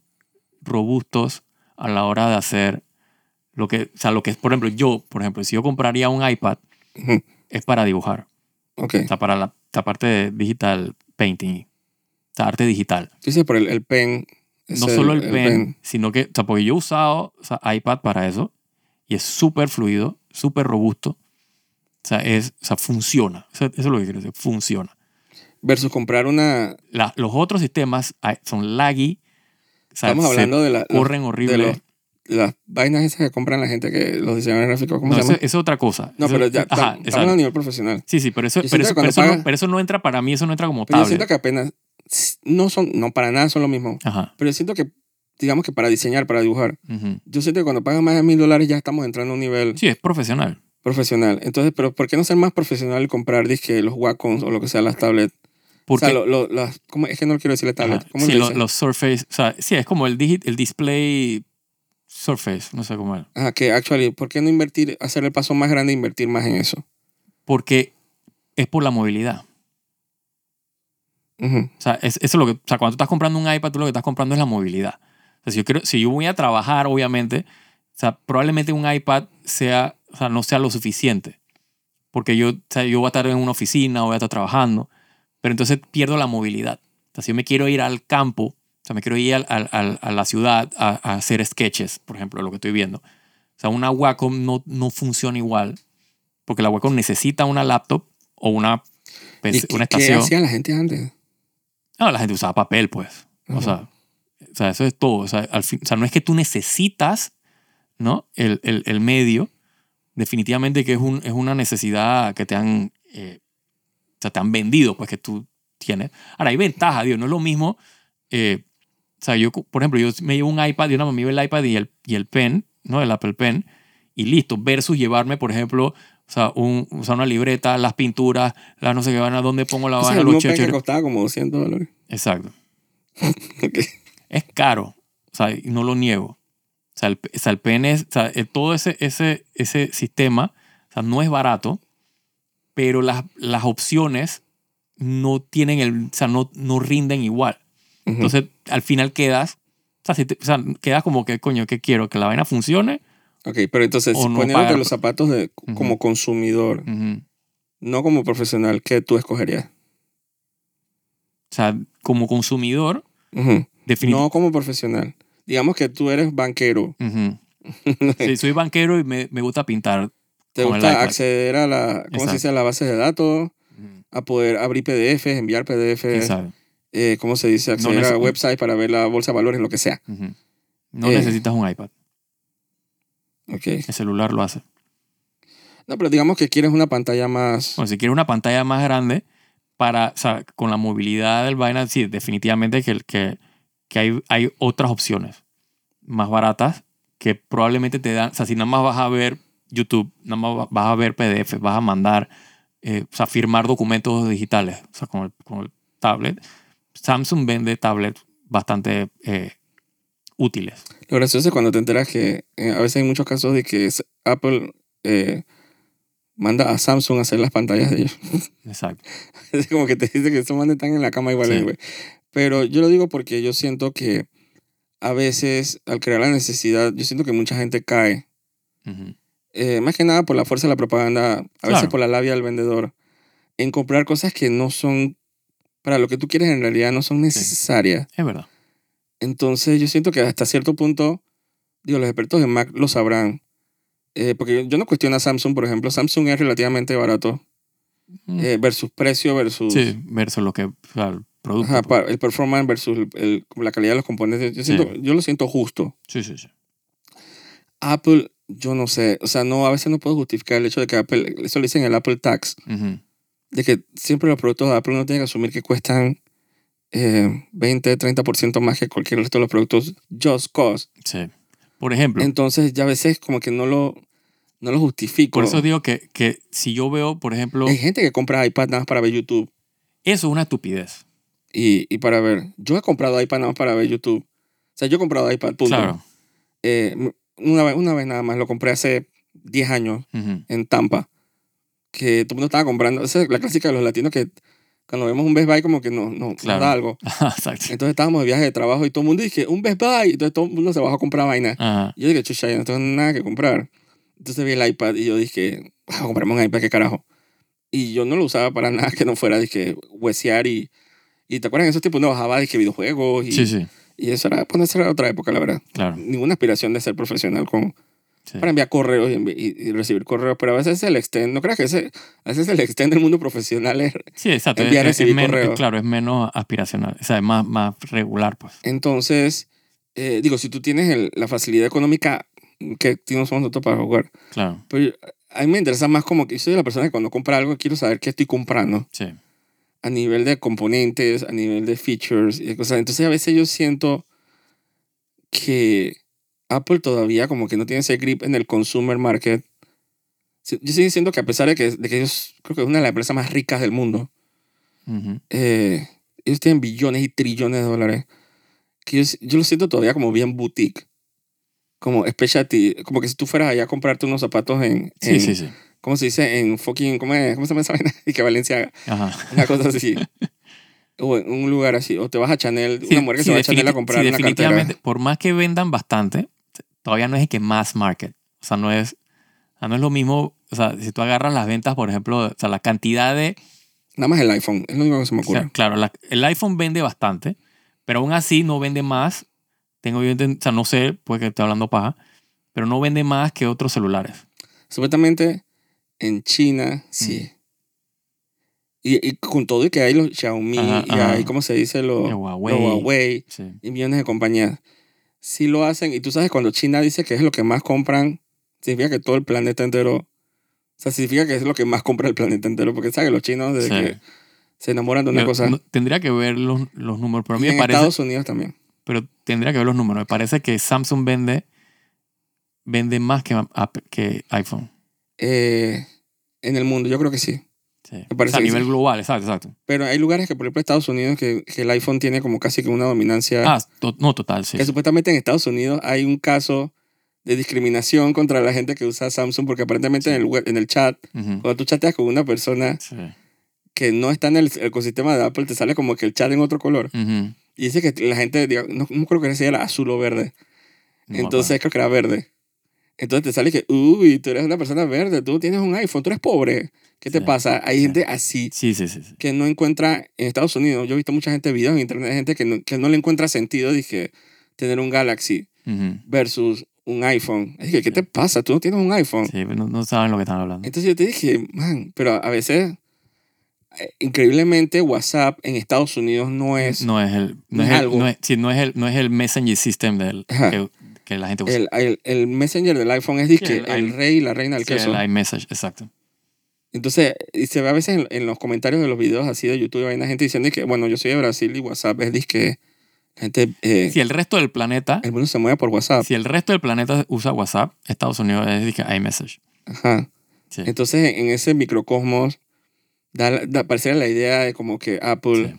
robustos a la hora de hacer lo que, o sea, lo que es, por ejemplo, yo, por ejemplo, si yo compraría un iPad, es para dibujar, Ok. o sea, para la, la parte de digital painting, o sea, arte digital. Dice por el, el pen. no solo el, pen, sino que, o sea, porque yo he usado o sea, iPad para eso y es súper fluido, súper robusto. O sea, es, o sea, funciona. Eso, eso es lo que quiero decir, funciona. Versus comprar una. La- los otros sistemas ay, son laggy, o sea, Estamos hablando de, la, corren horrible. las vainas esas que compran la gente, que los diseñadores gráficos, ¿cómo no, se eso, llama? eso es otra cosa. No, Eso- pero ya ajá, tam- estamos a nivel profesional. Sí, sí, pero eso, pero eso, pero, no, pagas- pero eso no entra para mí, eso no entra como Pero yo siento que apenas. No son, no para nada son lo mismo. Ajá. Pero yo siento que, digamos que para diseñar, para dibujar, yo siento que cuando pagas más de mil dólares ya estamos entrando a un nivel Sí, es profesional. profesional. Entonces, pero ¿por qué no ser más profesional y comprar disque los Wacom o lo que sea, las tablets? Porque, o sea, lo- lo- las, ¿cómo? es que no quiero decirle tablet. ajá, ¿Cómo sí, lo- los Surface, o sea, sí, es como el, digi- el display Surface, no sé cómo es. Ajá, que actually, ¿por qué no invertir, hacer el paso más grande e invertir más en eso? Porque es por la movilidad. Ujú. O sea, es, eso es lo que, o sea, cuando tú estás comprando un iPad, tú lo que estás comprando es la movilidad. O sea, si yo, quiero, si yo voy a trabajar, obviamente, o sea, probablemente un iPad sea, o sea, no sea lo suficiente. Porque yo, o sea, yo voy a estar en una oficina o voy a estar trabajando, pero entonces pierdo la movilidad. O sea, si yo me quiero ir al campo, o sea, me quiero ir al- al- al- a la ciudad a, a hacer sketches, por ejemplo, lo que estoy viendo. O sea, una Wacom no, no funciona igual, porque la Wacom necesita una laptop o una, ¿Y PC qué, una qué estación. hacía la gente antes? No, la gente usaba papel, pues. O sea, o sea, eso es todo. O sea, al fin- o sea, no es que tú necesitas, ¿no? El, el, el medio. Definitivamente que es, un, es una necesidad que te han, eh, sea, te han vendido, pues, que tú tienes. Ahora, hay ventajas, Dios. No es lo mismo. eh, o sea, yo, por ejemplo, yo me llevo un iPad y una me llevo el iPad y el, y el pen, ¿no? El Apple Pen. Y listo. Versus llevarme, por ejemplo, o sea, un, o sea, una libreta, las pinturas, las no sé qué van a dónde pongo la O vaina, los pen que costaba como 200 dólares. Exacto. Ok. es caro, o sea, no lo niego. O sea, el, o sea, el pen es, o sea, todo ese, ese, ese sistema, o sea, no es barato, pero las, las opciones no tienen el, o sea, no, no rinden igual. Ujú. Entonces, al final quedas, o sea, si te- o sea, quedas como que, coño, ¿qué quiero? ¿Que la vaina funcione? Ok, pero entonces, no poniéndote pagar. los zapatos de, Ujú. como consumidor, Ujú. no como profesional, ¿qué tú escogerías? O sea, como consumidor. No como profesional. Digamos que tú eres banquero. Sí, soy banquero y me, me gusta pintar. Te gusta acceder a la, ¿cómo se dice? A la base de datos, a poder abrir PDFs, enviar PDFs, eh, ¿cómo se dice? Acceder a neces- websites para ver la bolsa de valores, lo que sea. No Eh. necesitas un iPad. Ok. El celular lo hace. No, pero digamos que quieres una pantalla más... Bueno, si quieres una pantalla más grande, para, o sea, con la movilidad del vaina, sí, definitivamente que, que, que hay, hay otras opciones más baratas que probablemente te dan, o sea, si nada más vas a ver YouTube, nada más va- vas a ver PDF, vas a mandar, eh, o sea, firmar documentos digitales, o sea, con el, con el tablet. Samsung vende tablets bastante eh, útiles. Lo gracioso es cuando te enteras que eh, a veces hay muchos casos de que Apple eh, manda a Samsung a hacer las pantallas de ellos. Exacto. es como que te dice que estos manes están en la cama igual, Sí. güey. Pero yo lo digo porque yo siento que a veces al crear la necesidad, yo siento que mucha gente cae. Eh, más que nada por la fuerza de la propaganda, a veces Claro. por la labia del vendedor, en comprar cosas que no son, para lo que tú quieres en realidad no son necesarias. Es verdad. Entonces yo siento que hasta cierto punto, digo, los expertos de Mac lo sabrán. Eh, porque yo no cuestiono a Samsung, por ejemplo. Samsung es relativamente barato Mm. eh, versus precio versus Sí, versus lo que, o sea, el producto. ajá, pues. el performance versus el- el- la calidad de los componentes. Yo, siento, yo lo siento justo. Sí, sí, sí. Apple, yo no sé. O sea, no, a veces no puedo justificar el hecho de que Apple, eso le dicen el Apple Tax, de que siempre los productos de Apple uno tiene que asumir que cuestan eh, 20, 30% más que cualquier resto de los productos just cause. Sí. Por ejemplo, Entonces ya a veces como que no lo... no lo justifico. Por eso digo que, que si yo veo, por ejemplo, Hay gente que compra iPad nada más para ver YouTube. eso es una estupidez. Y, y para ver, yo he comprado iPad nada más para ver YouTube. O sea, yo he comprado iPad, punto. Claro. Eh, una, vez, una vez nada más, lo compré hace 10 años Ujú. en Tampa. Que todo el mundo estaba comprando. Esa es la clásica de los latinos que cuando vemos un Best Buy como que no, no, nos Claro. da algo. Entonces estábamos de viaje de trabajo y todo el mundo dije, un Best Buy. Entonces todo el mundo se bajó a comprar vaina. Ajá. Y yo dije, chucha, yo no tengo nada que comprar. Entonces vi el iPad y yo dije, vamos a comprarme un iPad, qué carajo. Y yo no lo usaba para nada que no fuera, dije, huesear y... Y te acuerdas en esos tiempos uno bajaba, dije, videojuegos y, Sí, sí, y eso era, pues esa era otra época, la verdad. claro. Ninguna aspiración de ser profesional con, Sí. para enviar correos y, y- y recibir correos, pero a veces el extend, no creas que ese, a veces el extend del mundo profesional es... Sí, exacto. Enviar, Es- es correos. claro, es menos aspiracional. O sea, es más, más regular, pues. Entonces, eh, digo, si tú tienes el- la facilidad económica que tenemos nosotros para jugar, Claro. pero a mí me interesa más como que yo soy la persona que cuando compra algo quiero saber qué estoy comprando Sí. A nivel de componentes, a nivel de features y de cosas. Entonces a veces yo siento que Apple todavía como que no tiene ese grip en el consumer market. Yo sigo diciendo que a pesar de que, de que ellos creo que es una de las empresas más ricas del mundo, Ujú. eh, ellos tienen billones y trillones de dólares, que yo, yo lo siento todavía como bien boutique. Como specialty, como que si tú fueras allá a comprarte unos zapatos en, Sí, en- sí, sí. ¿Cómo se dice? En fucking, ¿cómo, es? ¿Cómo se llama esa vaina? Y que Valencia Ajá. una cosa así. o en un lugar así. O te vas a Chanel, Sí, una mujer que sí, se va a Chanel a comprar sí, una definitivamente, cartera. por más que vendan bastante, todavía no es el que más market. O sea, no es, no es lo mismo. O sea, si tú agarras las ventas, por ejemplo, o sea, la cantidad de. Nada más el iPhone, es lo único que se me o sea, ocurre. claro, la- el iPhone vende bastante, pero aún así no vende más. Tengo yo, o sea, no sé, puede que esté hablando paja, pero no vende más que otros celulares. Supuestamente en China, sí. Y, y con todo y que hay los Xiaomi Ajá, y ajá. hay, ¿cómo se dice? Los, Huawei. los Huawei Sí. y millones de compañías. Sí lo hacen. Y tú sabes, cuando China dice que es lo que más compran, significa que todo el planeta entero... O sea, significa que es lo que más compra el planeta entero. Porque sabes que los chinos desde Sí. que se enamoran de una Yo- cosa... no- tendría que ver los, los números, pero a y mí en me parece. Estados Unidos también. pero tendría que ver los números. Me parece que Samsung vende, vende más que, que iPhone. Eh, en el mundo, yo creo que sí. Sí. Me parece O sea, a nivel sí. global, exacto, exacto. Pero hay lugares que, por ejemplo, Estados Unidos, que, que el iPhone tiene como casi que una dominancia. Ah, to- no, total, sí. que supuestamente en Estados Unidos hay un caso de discriminación contra la gente que usa Samsung, porque aparentemente en, el web- en el chat, cuando tú chateas con una persona que no está en el ecosistema de Apple, te sale como que el chat en otro color. Y dice que la gente, no, no creo que sea era azul o verde. No Entonces creo que era verde. Entonces te sale que, uy, tú eres una persona verde, tú tienes un iPhone, tú eres pobre. ¿Qué te Sí, pasa? Hay sí. gente así. Sí, sí, sí. sí. que no encuentra en Estados Unidos. Yo he visto mucha gente videos en internet de gente que no, que no le encuentra sentido dije, tener un Galaxy Ujú. versus un iPhone. Dije, ¿qué te pasa? Tú no tienes un iPhone. Sí, no, no saben lo que están hablando. Entonces yo te dije, man, pero a veces, eh, increíblemente, WhatsApp en Estados Unidos no es No es el, no es es el, algo. no es, sí, no es el, no es el Messenger System del, que, que la gente usa. el, el, el Messenger del iPhone, es dizque, Sí, el, el- rey y la reina del Sí, queso. el iMessage, exacto. Entonces, y se ve a veces en, en los comentarios de los videos así de YouTube, hay una gente diciendo que, bueno, yo soy de Brasil y WhatsApp es disque, gente, eh, Si el resto del planeta, el mundo se mueve por WhatsApp. si el resto del planeta usa WhatsApp, Estados Unidos es dije, iMessage. Ajá. Sí. Entonces, en ese microcosmos, da, da, pareciera la idea de como que Apple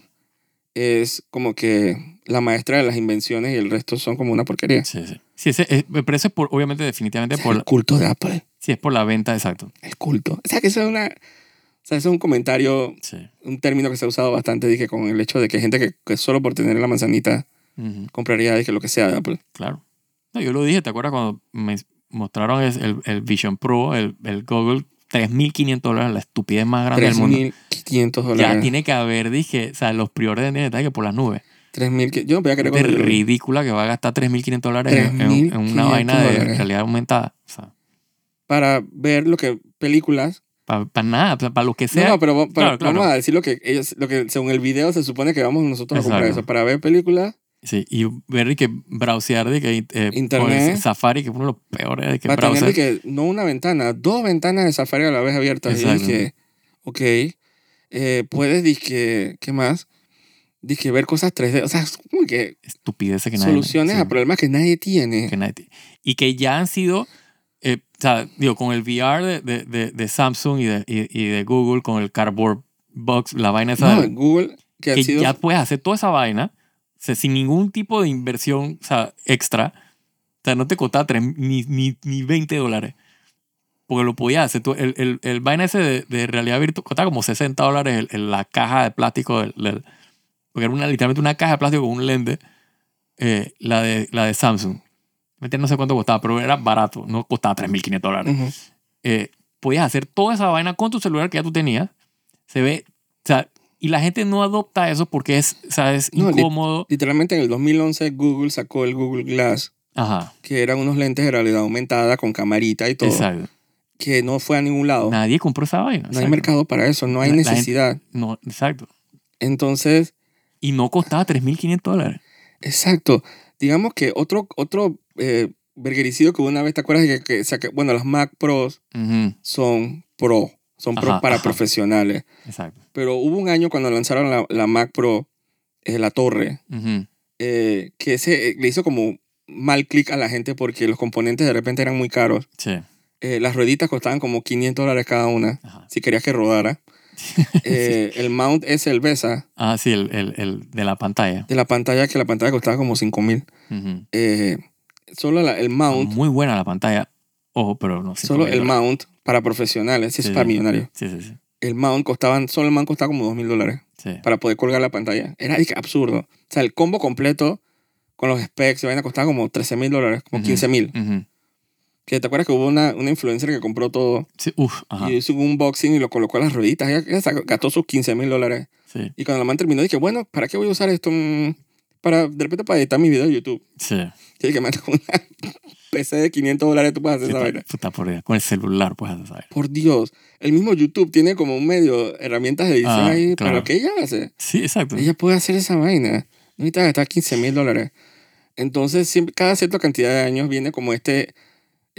es como que la maestra de las invenciones y el resto son como una porquería. Sí, sí. Sí, ese, es, pero ese es por, obviamente, definitivamente, por, el culto de Apple. sí, es por la venta, exacto. El culto. O sea, que eso es una... O sea, eso es un comentario, Sí. un término que se ha usado bastante, dije, con el hecho de que gente que, que solo por tener la manzanita Ujú, compraría, dije, lo que sea de Apple. claro. No, yo lo dije, ¿te acuerdas cuando me mostraron el, el Vision Pro, el, el Google, 3.500 dólares, la estupidez más grande del mundo? 3.500 Ya dólares. tiene que haber, dije, o sea, los preórdenes está que por las nubes. 3.000 que- Yo no cuando yo lo vi. ridícula que va a gastar 3.500 dólares en, una 3.500 vaina de dólares. realidad aumentada. O sea, Para ver lo que... Películas. para nada, para lo que No, sea. no, pero va- para- Claro, claro. vamos a decir lo que ellos... Lo que según el video se supone que vamos nosotros a comprar eso. Para ver películas, Sí, y ver y que browsear de que eh, Internet. Safari, que es uno de los peores de que browser. de que no una ventana, dos ventanas de Safari a la vez abiertas. Y dije, ok, eh, puedes, dizque, ¿qué más? Dije, ver cosas 3D. O sea, es como que Estupideces que nadie. soluciones sí, a problemas que nadie tiene. que nadie tiene. Y que ya han sido. eh, o sea, digo, con el VR de, de, de, de Samsung y de, y, y de Google, con el Cardboard Box, la vaina esa, No, de- Google, que, que ha sido... ya puedes hacer toda esa vaina o sea, sin ningún tipo de inversión o sea, extra. O sea, no te costaba tres- ni, ni, ni 20 dólares. Porque lo podías hacer. tú. El, el, el vaina ese de, de realidad virtual costaba como 60 dólares el- el- la caja de plástico. Del, del- porque era una, literalmente una caja de plástico con un lente. eh, la, de, la de Samsung. No sé cuánto costaba, pero era barato. No costaba 3.500 dólares Ujú. eh, podías hacer toda esa vaina con tu celular que ya tú tenías. Se ve, o sea, y la gente no adopta eso porque es, o sea, es No, incómodo. Literalmente en el 2011 Google sacó el Google Glass, Ajá, que eran unos lentes de realidad aumentada con camarita y todo, exacto. que no fue a ningún lado. Nadie compró esa vaina. no hay exacto. mercado para eso, no hay La- la gente- necesidad. No, exacto. Entonces, Y no costaba 3.500 dólares. exacto. Digamos que otro, otro eh, verguericido que una vez, ¿te acuerdas? Que, que bueno, los Mac Pros son Pro, son Pro Ajá, para ajá. profesionales. Exacto. Pero hubo un año cuando lanzaron la, la Mac Pro, eh, la torre, eh, que ese, eh, le hizo como mal clic a la gente porque los componentes de repente eran muy caros. Sí. Eh, las rueditas costaban como 500 dólares cada una, Ajá. si querías que rodara. Eh, El mount es el BESA Ah, sí, el, el, el de la pantalla. de la pantalla, que la pantalla costaba como 5 mil. Eh, solo la- el mount, Muy buena la pantalla. Ojo, pero no. solo 5.000 el mount para profesionales, si Sí, es para sí. millonarios. Sí, sí, sí. El mount costaban, solo el mount costaba como 2 mil dólares para poder colgar la pantalla. Era absurdo. O sea, el combo completo con los specs y vaina costaba como 13 mil dólares, como Ujú. 15 mil. Que te acuerdas que hubo una, una influencer que compró todo Sí, uf, ajá. y hizo un unboxing y lo colocó a las rueditas. Ella, gastó sus 15 mil dólares. Sí, Y cuando la man terminó, dije, bueno, ¿para qué voy a usar esto? Mm, Para, de repente, para editar mi video de YouTube. sí. Y man, con una PC de 500 dólares tú puedes hacer Sí, esa vaina. puta, por Dios, con el celular puedes hacer esa vaina. Por Dios. El mismo YouTube tiene como un medio, herramientas de edición Ah, ahí para lo que ella hace. Sí, exacto. Ella puede hacer esa vaina. No necesita gastar 15 mil dólares. Entonces, siempre, cada cierta cantidad de años viene como este,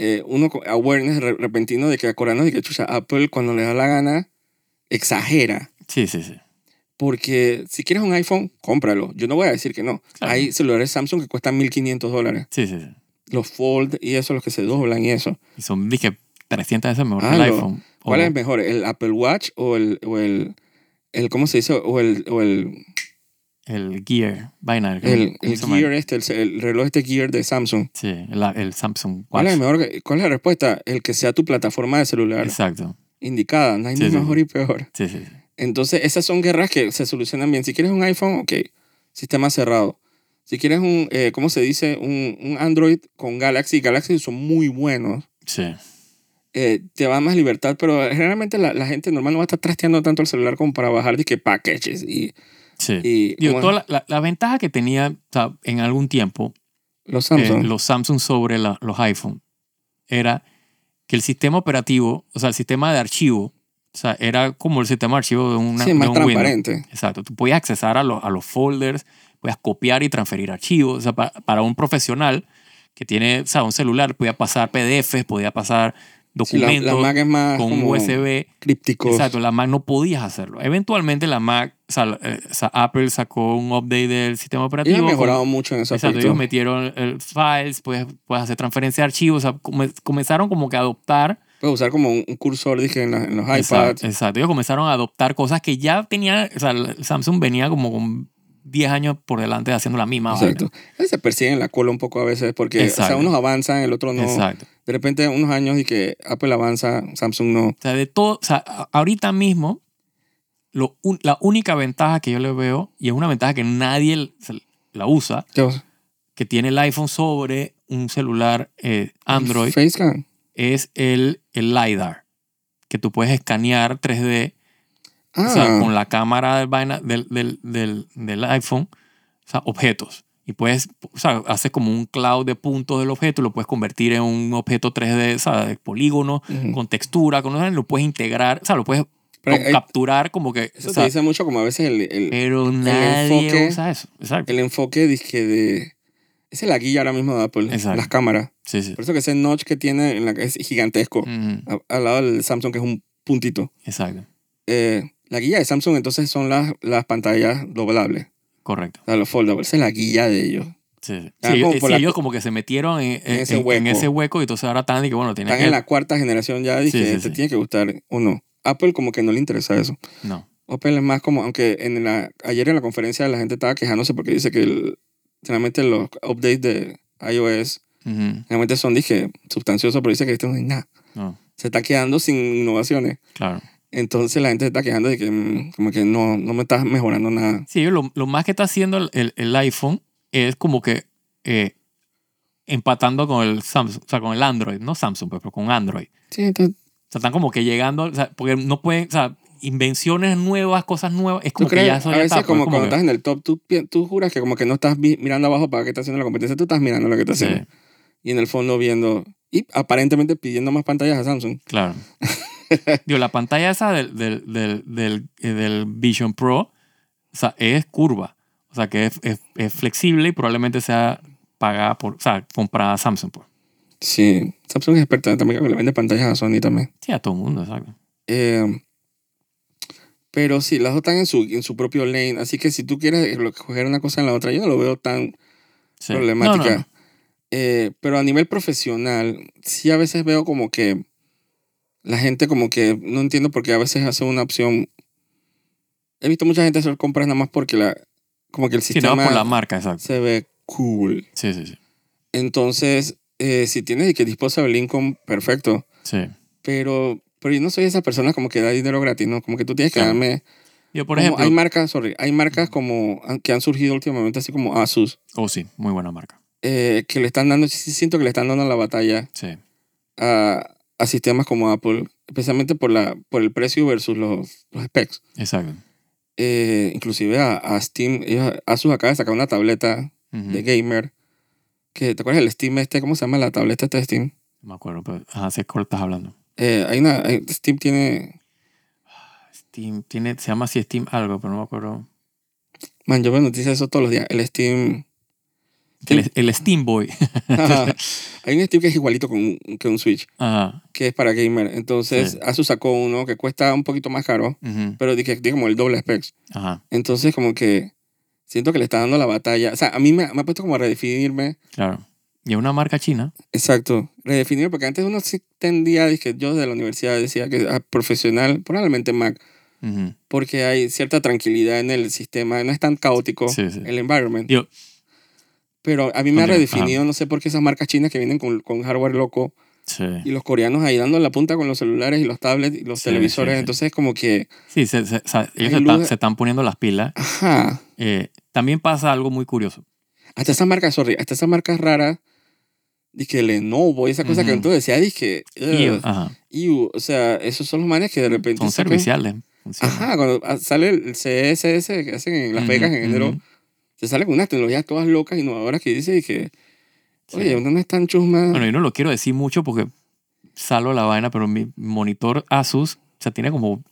eh, uno awareness re- repentino de que acordarnos de que, chucha, Apple cuando le da la gana, exagera. Sí, sí, sí. Porque si quieres un iPhone, cómpralo. Yo no voy a decir que no. Claro. Hay celulares Samsung que cuestan 1.500 dólares. Sí, sí, sí. Los Fold y eso, los que se doblan y eso. Y son, dije, 300 veces mejor que el iPhone. ¿Cuál O es mejor? ¿El Apple Watch o el, o el, el ¿cómo se dice? O el, o el, El Gear, vaina. el. Gear este, el, el reloj este Gear de Samsung. Sí, el, el Samsung ¿Cuál Watch. es, mejor, ¿Cuál es la respuesta? El que sea tu plataforma de celular Exacto. indicada. No hay Sí, ni sí. mejor y peor. Sí, sí, sí. Entonces, esas son guerras que se solucionan bien. Si quieres un iPhone, ok, sistema cerrado. Si quieres un, eh, ¿cómo se dice? Un, un Android con Galaxy. Galaxy son muy buenos. Sí, Eh, te da más libertad, pero generalmente la, la gente normal no va a estar trasteando tanto el celular como para bajar de que packages y, sí. y Digo, ¿cómo toda la, la- la ventaja que tenía o sea, en algún tiempo los eh, Samsung. los Samsung sobre la- los iPhone era que el sistema operativo, o sea, el sistema de archivo, o sea, era como el sistema de archivo de, una, sí, de más un Windows. transparente. Exacto. Tú podías accesar a, los- a los folders, podías copiar y transferir archivos. O sea, pa- para un profesional que tiene o sea, un celular, podía pasar PDFs, podía pasar Sí, la, documentos la Mac es más con USB. crípticos. Exacto, la Mac no podías hacerlo. Eventualmente la Mac, o sea, eh, Apple sacó un update del sistema operativo. Ellos han con- mejorado mucho en ese Exacto, ellos metieron el files, puedes, puedes hacer transferencia de archivos, o sea, come- comenzaron como que a adoptar Puedes usar como un, cursor, dije, en, la- en los iPads. Exacto, exacto. Ellos comenzaron a adoptar cosas que ya tenía, o sea, Samsung venía como con 10 años por delante haciendo la misma vaina. Exacto. Ellos se persiguen la cola un poco a veces porque o sea, unos avanzan, el otro no. Exacto. De repente, unos años y que Apple avanza, Samsung no. O sea, de todo, o sea, ahorita mismo, lo, un- la única ventaja que yo le veo, y es una ventaja que nadie la usa, que tiene el iPhone sobre un celular eh, Android, es el, el LiDAR, que tú puedes escanear 3D Ah, o sea, con la cámara del, vaina, del, del, del, del iPhone, o sea, objetos. Y puedes, o sea, haces como un cloud de puntos del objeto, lo puedes convertir en un objeto 3D, o sea, de polígono, ujú. con textura, con lo puedes integrar, o sea, lo puedes Pero hay- capturar como que... eso o sea, te dice mucho como a veces el, el, pero nadie enfoque- usa eso. Exacto. el enfoque dizque de... Esa es la guía ahora mismo de Apple, Exacto. las cámaras. Sí, sí. Por eso que ese notch que tiene en la, es gigantesco. Ujú, A- Al lado del Samsung, que es un puntito. Exacto. Eh, la guía de Samsung entonces son las, las pantallas doblables. Correcto. O sea, los foldables. Esa es la guía de ellos. Sí, Ah, Sí, como sí, la- ellos como que se metieron en, en- ese en- en hueco. ese hueco y entonces ahora están y que bueno, tienen Están que... en la cuarta generación ya, dije, Sí, sí, te tiene que gustar o no. Apple como que no le interesa eso. No. Apple es más como, aunque en la, ayer en la conferencia la gente estaba quejándose porque dice que el, generalmente los updates de iOS Ujú. generalmente son, dije, sustanciosos, pero dice que esto no hay nada. No, Se está quedando sin innovaciones. claro. Entonces la gente se está quejando de que mm, como que no, no me estás mejorando nada. Sí, lo, lo más que está haciendo el, el- el iPhone es como que eh, empatando con el Samsung, o sea, con el Android, no Samsung, pues, pero con Android. Sí, entonces, O sea, están como que llegando, o sea, porque no pueden, o sea, invenciones nuevas, cosas nuevas, es ¿tú como que ya eso a veces pues, como, como cuando que- estás en el top, tú, tú juras que como que no estás mirando abajo para qué está haciendo la competencia, tú estás mirando lo que está Sí, haciendo. Y en el fondo viendo, y aparentemente pidiendo más pantallas a Samsung. claro. Digo, la pantalla esa del, del, del, del, eh, del Vision Pro, o sea, es curva. O sea, que es, es, es flexible y probablemente sea pagada por, o sea, comprada Samsung. Pues. Sí, Samsung es experta también que le vende pantallas a Sony también. Sí, a todo el mundo, exacto. Eh, pero sí, las dos están en su, en su propio lane. Así que si tú quieres coger una cosa en la otra, yo no lo veo tan Sí. problemática. No, no, no. Eh, pero a nivel profesional, sí a veces veo como que la gente como que no entiendo por qué a veces hace una opción. He visto mucha gente hacer compras nada más porque la, como que el Sí, sistema por la marca, exacto. se ve cool. Sí, sí, sí. Entonces, eh, si tienes que disposable income, perfecto. Sí. Pero, pero yo no soy esa persona como que da dinero gratis, ¿no? Como que tú tienes que Claro. darme... Yo, por como ejemplo, Hay marcas, sorry, hay marcas como que han surgido últimamente, así como Asus, oh sí, muy buena marca. eh, que le están dando, sí siento que le están dando la batalla Sí, a, a sistemas como Apple, especialmente por, la, por el precio versus los, los specs. exacto. Eh, inclusive a, a Steam, ellos- Asus acaba de sacar una tableta de gamer, que, ¿te acuerdas el Steam este? ¿Cómo se llama la tableta esta de Steam? No me acuerdo, pero ajá, sé cuál estás hablando. Eh, hay una, hay- Steam tiene, Steam, tiene, se llama así Steam algo, pero no me acuerdo. man, yo veo noticias de eso todos los días, el Steam... El, el Steam Boy. hay un Steam que es igualito con, un- que un Switch, Ajá. que es para gamer. Entonces, Sí. Asus sacó uno que cuesta un poquito más caro, ujú, pero dije, tiene como el doble specs. Ajá, Entonces, como que siento que le está dando la batalla. O sea, a mí me, me ha puesto como a redefinirme. claro. Y es una marca china. Exacto, redefinirme, porque antes uno sí tendía, dije, yo de la universidad decía que ah, profesional, probablemente Mac, Ujú. porque hay cierta tranquilidad en el sistema, no es tan caótico Sí, sí. el environment. Digo, Pero a mí me ha redefinido, no sé por qué esas marcas chinas que vienen con, con hardware loco sí. y los coreanos ahí dando la punta con los celulares y los tablets y los Sí, televisores. sí. Entonces, como que, Sí, se- se- o sea, ellos se están, se están poniendo las pilas. ajá. Eh, también pasa algo muy curioso. Hasta esas marcas, sorry, hasta esas marcas raras, dije Lenovo y esa cosa que Ujú. entonces decía, dije, Iu, o sea, esos son los manes que de repente son sacan- serviciales. Ajá, cuando ah, sale el CSS que hacen en Las Vegas en enero. Se sale con unas tecnologías todas locas, innovadoras que dice y que, Sí. oye, uno no es tan chusma. Bueno, yo no lo quiero decir mucho porque salgo la vaina, pero mi monitor Asus, o sea, tiene como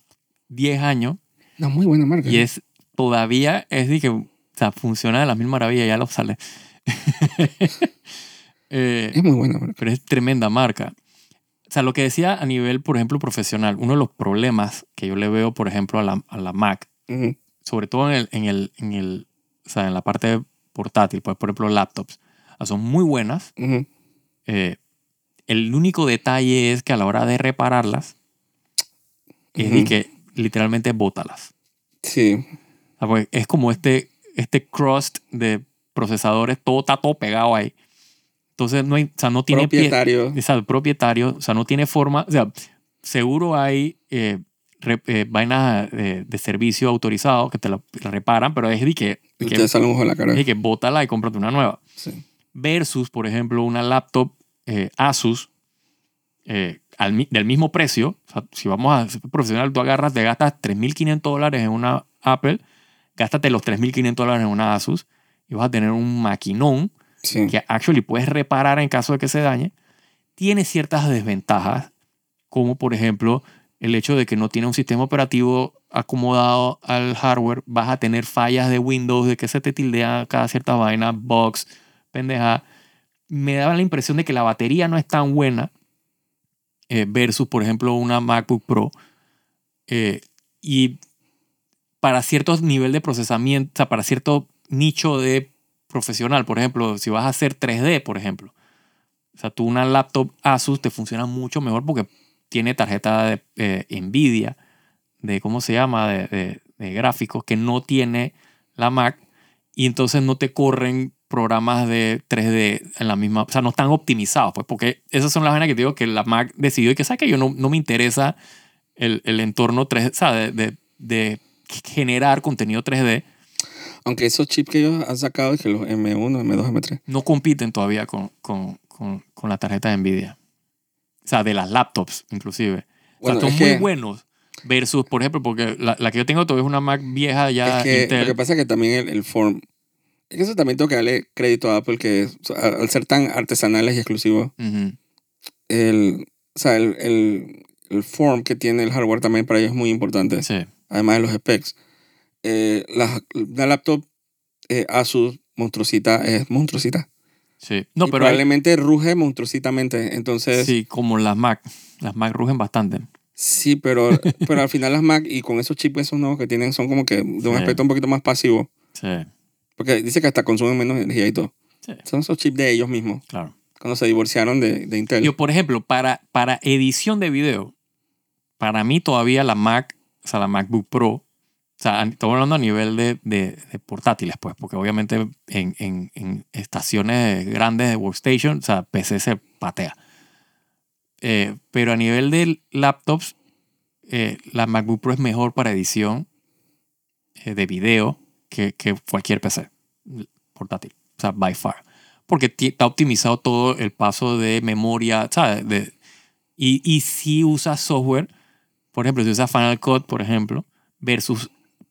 10 años Una muy buena marca. y es todavía, es de que, o sea, funciona de la misma maravilla, ya lo sale. Eh, Es muy buena marca. pero es tremenda marca. O sea, lo que decía a nivel, por ejemplo, profesional, uno de los problemas que yo le veo, por ejemplo, a la, a la Mac, Ujú, sobre todo en, el, en, el, en, el, o sea, en la parte portátil, pues, por ejemplo, laptops, o sea, son muy buenas. ujú. Eh, el único detalle es que a la hora de repararlas, es de que literalmente bótalas. Sí, O sea, porque es como este, este crust de procesadores, todo está todo pegado ahí. Entonces, no, hay, o sea, no tiene pie, propietario. Exacto, propietario, o sea, no tiene forma, o sea, seguro hay eh, re- eh, vainas de servicio autorizado que te la, la reparan, pero es de que, Y que, te sale un ojo en la cara. es de que bótala y cómprate una nueva. Sí. Versus, por ejemplo, una laptop eh, Asus eh, al del mismo precio. O sea, si vamos a ser profesional, tú agarras, te gastas 3.500 dólares en una Apple, gástate los 3.500 dólares en una Asus y vas a tener un maquinón Sí. que actually puedes reparar en caso de que se dañe, tiene ciertas desventajas, como por ejemplo el hecho de que no tiene un sistema operativo acomodado al hardware, vas a tener fallas de Windows, de que se te tildea cada cierta vaina, bugs, pendeja. Me daba la impresión de que la batería no es tan buena eh, versus, por ejemplo, una MacBook Pro. Eh, y para ciertos nivel de procesamiento, o sea, para cierto nicho de profesional, por ejemplo, si vas a hacer 3D, por ejemplo. O sea, tú una laptop Asus te funciona mucho mejor porque tiene tarjeta de eh, Nvidia, de cómo se llama, de, de- de gráficos, que no tiene la Mac y entonces no te corren programas de 3D en la misma, o sea, no están optimizados, pues porque esas son las vainas que te digo que la Mac decidió y que, ¿sabes que Yo no, no me interesa el, el entorno 3D, ¿sabes? De, de, de generar contenido 3D, Aunque esos chips que ellos han sacado, que los M1, M2, M3, no compiten todavía con, con, con, con la tarjeta de Nvidia. O sea, de las laptops, inclusive. Bueno, o sea, son muy que- versus versus, por ejemplo, porque la, la que yo tengo todavía es una Mac vieja ya es que Intel. lo que pasa es que también el, el form. Es que eso también tengo que darle crédito a Apple, que o sea, al ser tan artesanales y exclusivos, el, o sea, el, el, el form que tiene el hardware también para ellos es muy importante, Sí, además de los specs. Eh, la, la laptop eh, Asus monstruosita es monstruosita. Sí. No, Y pero hay- probablemente ruge monstruositamente. Entonces, sí, sí, como las Mac. Las Mac rugen bastante. pero, pero al final las Mac y con esos chips esos nuevos que tienen son como que de un Sí. aspecto un poquito más pasivo. Sí, Porque dice que hasta consumen menos energía y todo. sí, Son esos chips de ellos mismos, claro. cuando se divorciaron de, de Intel. Yo, por ejemplo, para, para edición de video, para mí todavía la Mac, o sea, la MacBook Pro, o sea, estamos hablando a nivel de, de- portátiles, pues, porque obviamente en, en- estaciones grandes de workstation, o sea, PC se patea. Eh, pero a nivel de laptops, eh, la MacBook Pro es mejor para edición eh, de video que, que cualquier PC portátil, o sea, by far porque está optimizado todo el paso de memoria, ¿sabes? De, y, y si usas software, por ejemplo, si usas Final Cut, por ejemplo, versus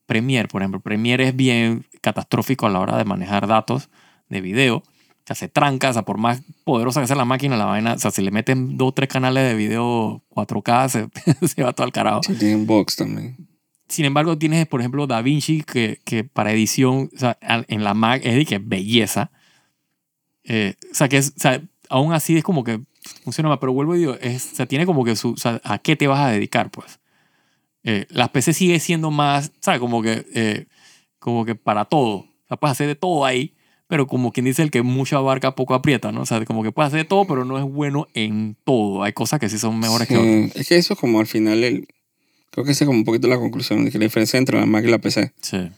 Premiere, por ejemplo. Premiere es bien catastrófico a la hora de manejar datos de video. O sea, se tranca, o sea, por más poderosa que sea la máquina, la vaina, o sea, si le meten dos o tres canales de video 4K, se, se va todo al carajo. Sí, tienen box también. Sin embargo, tienes, por ejemplo, DaVinci, que, que para edición, o sea, en la Mac es de que belleza. Eh, o sea, que es, o sea, aún así es como que funciona más, pero vuelvo y digo, es, o sea, tiene como que su, o sea, ¿a qué te vas a dedicar, pues? Eh, las PC sigue siendo más, ¿sabes? Como que, eh, como que para todo. O sea, puedes hacer de todo ahí, pero como quien dice el que mucho abarca, poco aprieta, ¿no? O sea, como que puedes hacer de todo, pero no es bueno en todo. Hay cosas que sí son mejores que otras. Sí, es que eso es como al final, el, creo que esa es como un poquito la conclusión, de que la diferencia entre la Mac y la PC. Sí,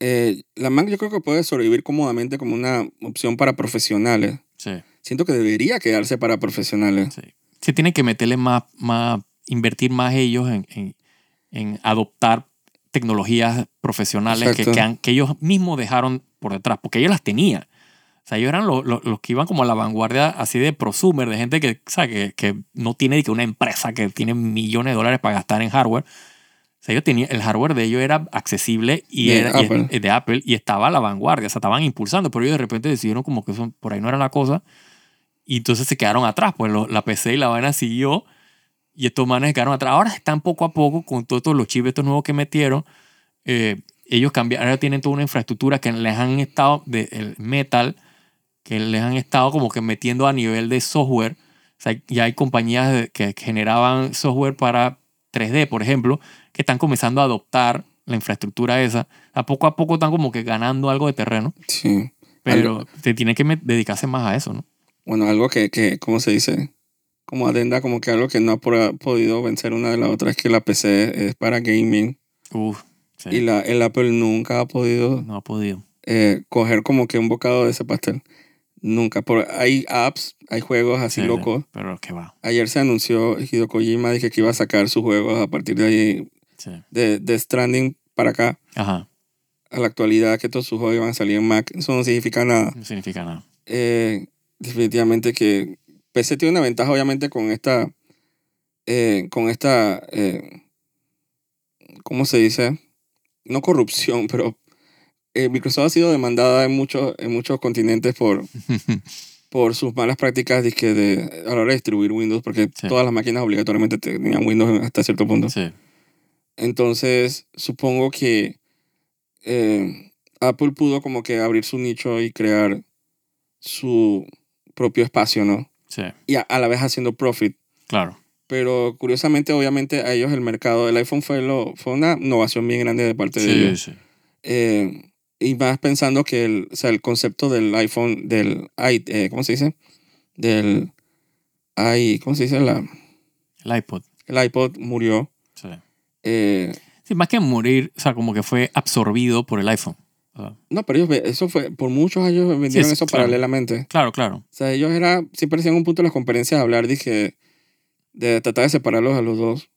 Eh, la Mac yo creo que puede sobrevivir cómodamente como una opción para profesionales. sí. Siento que debería quedarse para profesionales. Sí. Se tienen que meterle más, más invertir más ellos en, en, en adoptar tecnologías profesionales que, que, han- que ellos mismos dejaron por detrás, porque ellos las tenían. O sea, ellos eran los, los, los que iban como a la vanguardia así de prosumer, de gente que, ¿sabe? que, que no tiene que una empresa que tiene millones de dólares para gastar en hardware. O sea, ellos tenían, el hardware de ellos era accesible y De era y- Apple. eh, de Apple y estaba a la vanguardia, o sea, estaban impulsando, pero ellos de repente decidieron como que eso, por ahí no era la cosa y entonces se quedaron atrás, pues lo- la PC y la vaina siguió y estos manes quedaron atrás. Ahora están poco a poco con todos estos- los chips estos nuevos que metieron. eh, ellos cambiaron, ahora tienen toda una infraestructura que les han estado, de, el metal, que les han estado como que metiendo a nivel de software. O sea, ya hay compañías que generaban software para 3D, por ejemplo, que están comenzando a adoptar la infraestructura esa. A poco a poco están como que ganando algo de terreno, Sí. pero te tiene que dedicarse más a eso, ¿no? Bueno, algo que, que, ¿cómo se dice? Como adenda, como que algo que no ha podido vencer una de la otra es que la PC es para gaming Uf, sí. y la, el Apple nunca ha podido No ha podido. eh, coger como que un bocado de ese pastel. Nunca. Por, hay apps, hay juegos así Sí, locos. Pero que va. Ayer se anunció Hideo Kojima dije que iba a sacar sus juegos a partir de ahí, Sí. de, de Stranding para acá, Ajá. a la actualidad, que todos sus juegos iban a salir en Mac. Eso no significa nada. No significa nada. Eh, definitivamente que PC tiene una ventaja, obviamente, con esta. eh, con esta. eh, ¿Cómo se dice? No corrupción, pero. eh, Microsoft ha sido demandada en muchos, en muchos continentes por, por sus malas prácticas dizque, de, a la hora de distribuir Windows, porque Sí. todas las máquinas obligatoriamente tenían Windows hasta cierto punto. sí. Entonces, supongo que Apple pudo como que abrir su nicho y crear su propio espacio, ¿no? Sí. Y a, a la vez haciendo profit. Claro. Pero curiosamente, obviamente, a ellos el mercado del iPhone fue, lo, fue una innovación bien grande de parte de ellos. Sí, sí. Eh, Y más pensando que el, o sea, el concepto del iPhone, del eh, ¿cómo se dice? Del i, ¿cómo se dice? La, El iPod. el iPod murió. Sí. Eh, Sí, más que morir, o sea, como que fue absorbido por el iPhone. Sea, no, pero ellos, eso fue, por muchos años vendieron Sí, eso claro. paralelamente. claro, claro. O sea, ellos era, siempre hacían un punto en las conferencias de hablar, dije, de tratar de separarlos a los dos.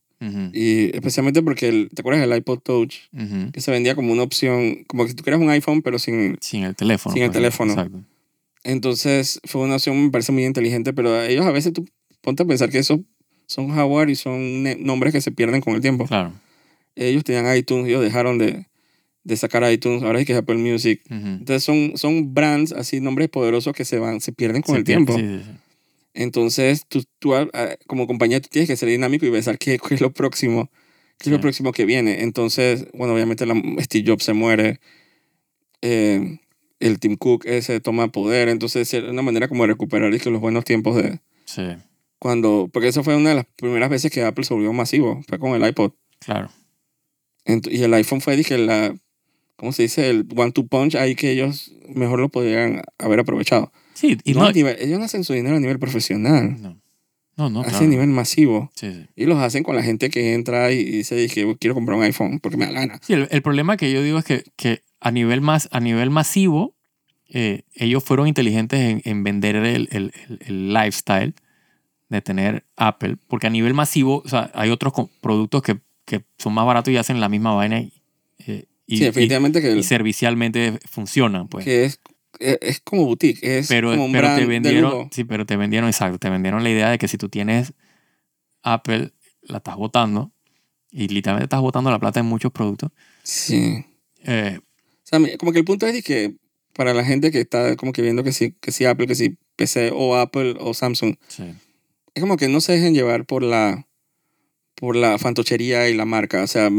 Y especialmente porque, el, ¿te acuerdas del iPod Touch? Que se vendía como una opción, como que si tú quieras un iPhone, pero sin... Sin el teléfono. Sin el pues, teléfono. Exacto. Entonces fue una opción, me parece muy inteligente, pero ellos a veces tú ponte a pensar que esos son hardware y son nombres que se pierden con el tiempo. Claro. Ellos tenían iTunes, ellos dejaron de, de sacar iTunes, ahora es que es Apple Music. Entonces son, son brands, así, nombres poderosos que se van, se pierden con Se el tiempo. sí, sí, sí. Entonces tú, tú ah, como compañía tú tienes que ser dinámico y pensar qué, qué es lo próximo, qué es lo próximo que viene. Entonces, bueno, obviamente la, Steve Jobs se muere, eh, el Tim Cook ese toma poder, entonces es una manera como de recuperar los buenos tiempos de Sí, cuando, porque eso fue una de las primeras veces que Apple se volvió masivo, fue con el iPod. claro. Ent- y el iPhone fue, dije, la, ¿cómo se dice? El one-two punch ahí que ellos mejor lo podrían haber aprovechado. Sí, y no, no. nivel- ellos no hacen su dinero a nivel profesional, no, no, no, hacen claro. a nivel masivo. Sí, sí. Y los hacen con la gente que entra y dice, dije, quiero comprar un iPhone porque me da gana. Sí, el, el problema que yo digo es que, que a, nivel más, a nivel masivo, eh, ellos fueron inteligentes en, en vender el, el, el- lifestyle de tener Apple, porque a nivel masivo, o sea, hay otros productos que, que son más baratos y hacen la misma vaina y, eh, y, sí, definitivamente que, y- el- y servicialmente funcionan, pues. que es, es, es como boutique, es pero, como un pero brand te de vendieron, lujo. sí, pero te vendieron, exacto, te vendieron la idea de que si tú tienes Apple, la estás botando y literalmente estás botando la plata en muchos productos. Sí. Eh, O sea, como que el punto es que para la gente que está como que viendo que sí, que sí Apple, que sí PC o Apple o Samsung, sí, es como que no se dejen llevar por la por la fantochería y la marca. O sea,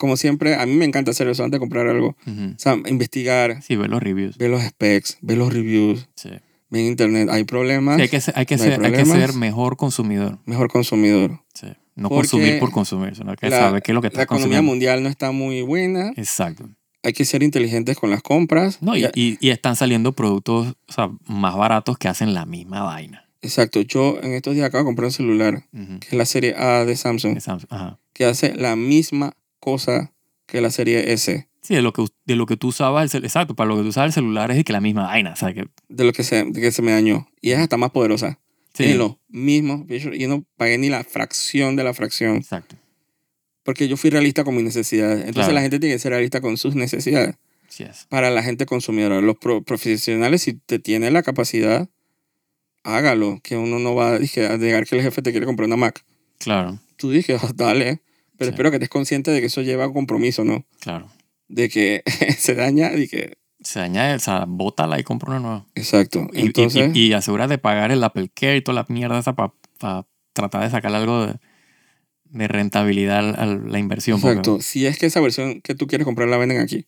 como siempre, a mí me encanta hacer eso antes de comprar algo. O sea, investigar, sí, ver los reviews. ver los specs, ver los reviews, Sí. ver en internet. Hay problemas, Sí, hay que, ser, hay, que no ser, hay que ser mejor consumidor. mejor consumidor. Sí. No Porque consumir por consumir, sino que la- saber qué es lo que La estás economía consumiendo. mundial no está muy buena. Exacto. Hay que ser inteligentes con las compras. No, y, y, y están saliendo productos o sea, más baratos que hacen la misma vaina. Exacto. Yo en estos días acabo de comprar un celular, que es la serie A de Samsung, De Samsung, Ajá. que hace la misma cosa que la serie S. Sí, de lo que, de lo que tú usabas, el exacto, para lo que tú usabas el celular es de que la misma vaina, o sea, que, de lo que se, de que se me dañó. Y es hasta más poderosa. sí, Tiene los mismos features yo no pagué ni la fracción de la fracción exacto. porque yo fui realista con mis necesidades. Entonces Claro. la gente tiene que ser realista con sus necesidades. Sí es. Para la gente consumidora, los pro- profesionales, si te tiene la capacidad, hágalo. Que uno no va dije, a negar que el jefe te quiere comprar una Mac. Claro, Tú dije, "Ah, dale. Pero Sí. espero que estés consciente de que eso lleva compromiso, ¿no? claro. De que se daña y que... Se añade, o sea, bótala y compra una nueva. Exacto. Y, y- Entonces, y, y asegura de pagar el Apple Care y toda la mierda esa para tratar de sacar algo de, de rentabilidad a la inversión. porque exacto. Si es que esa versión que tú quieres comprar la venden aquí.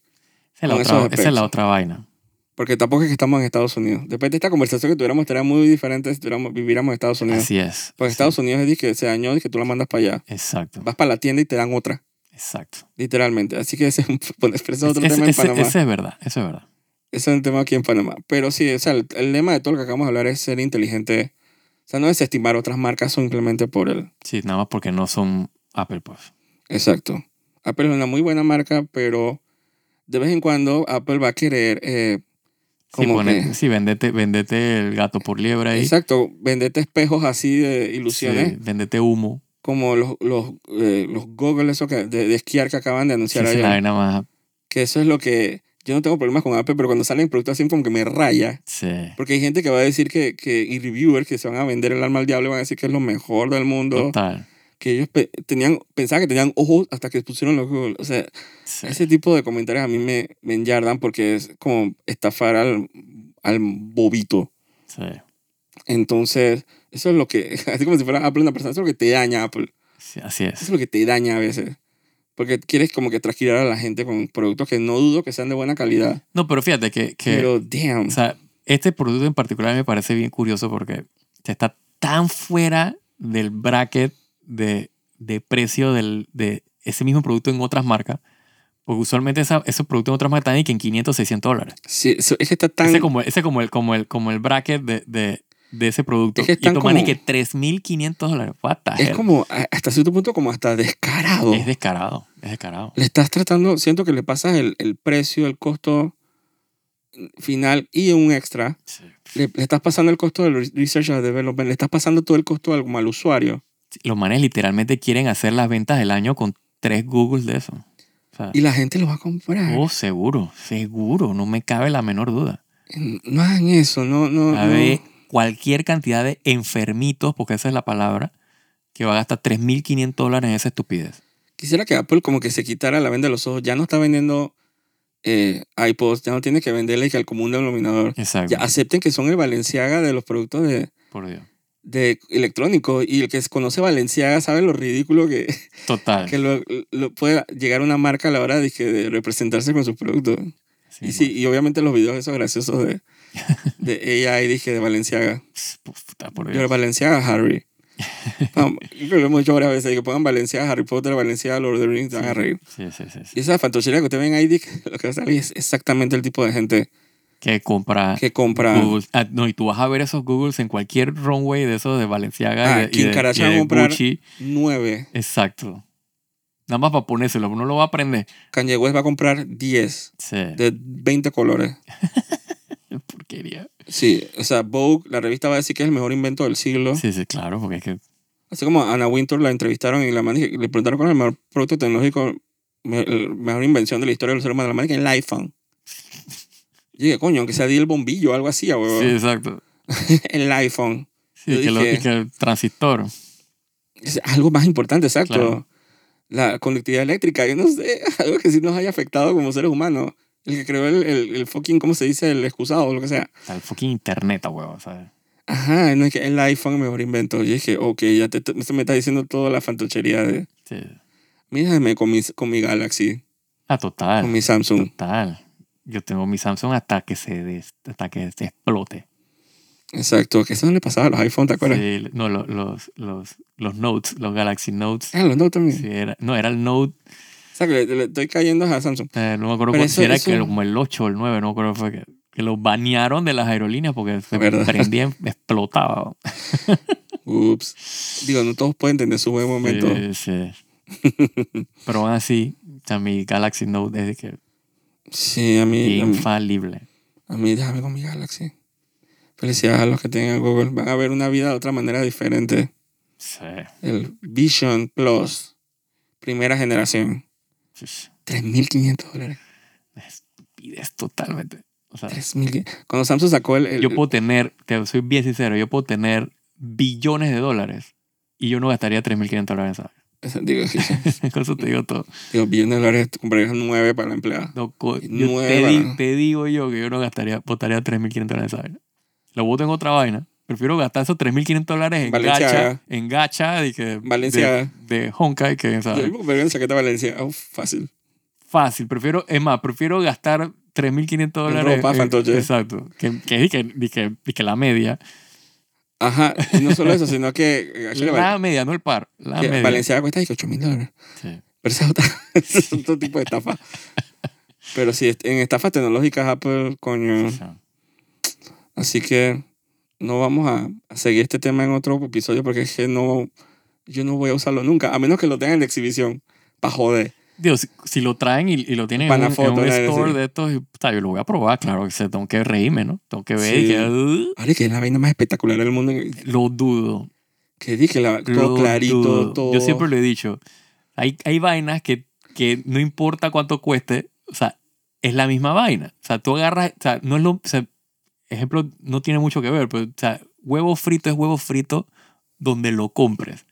Esa es la, con otra, esos esa es la specs. otra vaina. Porque tampoco es que estamos en Estados Unidos. Después de esta conversación que tuviéramos, estaría muy diferente si tuviéramos, viviéramos en Estados Unidos. Así es. Porque Sí, Estados Unidos es que se dañó y que tú la mandas para allá. Exacto, Vas para la tienda y te dan otra, exacto. literalmente. Así que ese bueno, ese es otro tema en Panamá. ese es verdad, eso es verdad. Ese es un tema aquí en Panamá. Pero sí, o sea, el, el lema de todo lo que acabamos de hablar es ser inteligente. O sea, no desestimar otras marcas simplemente por el... Sí, nada más porque no son Apple, pues. Exacto. Apple es una muy buena marca, pero de vez en cuando Apple va a querer... eh, Sí, como pone- que- sí, vendete, vendete el gato por liebre ahí. Exacto, venderte espejos así de ilusiones. Sí, vendete humo. como los, los, eh, los goggles de, de esquiar que acaban de Sí, anunciar es ayer. más. Que eso es lo que... Yo no tengo problemas con Apple, pero cuando salen productos así como que me raya. Sí. Porque hay gente que va a decir que, que y reviewers que se van a vender el alma al diablo van a decir que es lo mejor del mundo. Total. Que ellos pe- tenían, pensaban que tenían ojos hasta que pusieron los Google. O sea, Sí. ese tipo de comentarios a mí me, me enyardan porque es como estafar al, al bobito. Sí. Entonces, eso es lo que, así como si fuera Apple una persona, eso es lo que te daña Apple. Sí, así Eso es es. lo que te daña a veces. Porque quieres como que trasquilar a la gente con productos que no dudo que sean de buena calidad. No, pero fíjate que, que Pero, damn. o sea, este producto en particular me parece bien curioso porque está tan fuera del bracket de, de precio del, de ese mismo producto en otras marcas, Porque usualmente esa, esos productos en otras marcas están en 500, 600 dólares. Sí, eso- es que está tan... Ese como, ese como el, como el, como el bracket de, de, de ese producto. Es que y están toman y como- que 3.500 dólares. Es hell? como, hasta cierto punto, como hasta descarado. Es descarado, es descarado. le estás tratando, siento que le pasas el, el precio, el costo final y un extra. Sí. Le, le estás pasando el costo del research and development, le estás pasando todo el costo al, al usuario. Los manes literalmente quieren hacer las ventas del año con tres Googles de eso. O sea, Y la gente lo va a comprar. oh, seguro, seguro, no me cabe la menor duda. No hagan eso, no, no. A no. ver, cualquier cantidad de enfermitos, porque esa es la palabra, que va a gastar 3.500 dólares en esa estupidez. Quisiera que Apple como que se quitara la venda de los ojos. Ya no está vendiendo eh, iPods, ya no tiene que venderle que al común denominador. Exacto. Ya acepten que son el Valenciaga de los productos de, Por Dios. De electrónicos y el que conoce Valenciaga sabe lo ridículo que, Total. que lo, lo puede llegar una marca a la hora de, que- de representarse con sus productos. Sí, y, sí, y obviamente los videos esos graciosos de, de AI, dije, de Valenciaga. man. Puta, por Yo, Dios. Valenciaga Harry. Vamos, yo creo que lo hemos dicho varias veces, que pongan Valenciaga Harry Potter, Valenciaga Lord of the Rings, te van a reír. Sí, sí, sí, sí. Y esa fantochería que usted ven ahí, Dick, lo que va a salir es exactamente el tipo de gente Que compra que compra. Google. Ah, no, y tú vas a ver esos Googles en cualquier runway de esos de Valenciaga Ah, y de, y de- de comprar- Gucci. Nueve. Exacto. Nada más para ponérselo, uno lo va a aprender. Kanye West va a comprar 10 Sí. de 20 colores. Porquería. Sí, o sea, Vogue, la revista va a decir que es el mejor invento del siglo. Sí, sí, claro, porque es que Así como a Anna Wintour la entrevistaron y la man, le preguntaron cuál es el mejor producto tecnológico, la mejor invención de la historia del ser humano. La man que el iPhone. Dije, coño, aunque sea di el bombillo o algo así, Sí, huevón. exacto. el iPhone. Sí, que, lo- que el transistor. Es algo más importante, exacto. Claro. La conductividad eléctrica, yo no sé, algo que sí nos haya afectado como seres humanos. El que creó el, el, el fucking, ¿cómo se dice? El excusado o lo que sea. El fucking internet, huevo, ¿sabes? Ajá, no es que el iPhone mejor invento. Yo dije, ok, ya te, me está diciendo toda la fantochería de... Sí. Mírame con mi, con mi Galaxy, Ah, total. con mi Samsung. Total. Yo tengo mi Samsung hasta que se des- hasta que se explote. Exacto, que eso no le pasaba a los iPhone, ¿te acuerdas? Sí, no, lo- los, los, los Notes, los Galaxy Notes. Ah, los Note también. Sí, era, no, era el Note, O sea, que le, le estoy cayendo a Samsung. eh, no me acuerdo cuál, era eso- que como el 8 o el 9, no me acuerdo fue que, que lo banearon de las aerolíneas porque se ¿Verdad? prendía, explotaba. Ups. Digo, no todos pueden tener su buen momento. Sí, sí. Pero aún así, o sea, mi Galaxy Note es de que Sí, a mí, infalible. a mí déjame con mi Galaxy. Felicidades a los que tengan Google. Van a ver una vida de otra manera diferente. Sí. El Vision Plus, primera generación. sí, sí. 3.500 dólares. Estupidez totalmente. O sea, 3.500. Cuando Samsung sacó el... el- yo puedo tener, te soy bien sincero, yo puedo tener billones de dólares y yo no gastaría 3.500 dólares en esa Digo, sí, sí. vaina. Con eso te digo todo. digo, billones de dólares, comprarías nueve para la empleada. No, Nueva. te, di- te digo yo que yo no gastaría, botaría 3.500 dólares en esa vaina. Lo voto en otra vaina. Prefiero gastar esos 3.500 dólares en gacha, en gacha y que Valenciaga. de, de Honkai que en Yo me chaqueta Valencia. Uf, fácil. Fácil, prefiero, es más, prefiero gastar 3.500 dólares. ropa, en-. Exacto. Que, que, que, que, que, que la media. Ajá. Y no solo eso, sino que... eh, La media, no el par. La media. Valenciaga cuesta 8 mil dólares. Sí. Pero es, otra- ese es otro tipo de estafa. Pero sí, en estafas tecnológicas Apple, coño. O sea, Así que no vamos a, a seguir este tema en otro episodio porque es que no, yo no voy a usarlo nunca, a menos que lo tengan en exhibición, para joder. Digo, si, lo traen y, y lo tienen en un, en foto, un ¿no? store Sí. de estos, y, puta, yo lo voy a probar, claro. Que se, tengo que reírme, ¿no? Tengo que ver y Sí. que... uh, Ahora que es la vaina más espectacular del mundo, lo dudo. que dije, la, todo lo clarito, dudo. todo. Yo siempre lo he dicho. Hay, hay vainas que, que no importa cuánto cueste, o sea, es la misma vaina. O sea, tú agarras, o sea, no es lo, o sea, ejemplo, no tiene mucho que ver, pero, o sea, huevo frito es huevo frito donde lo compres.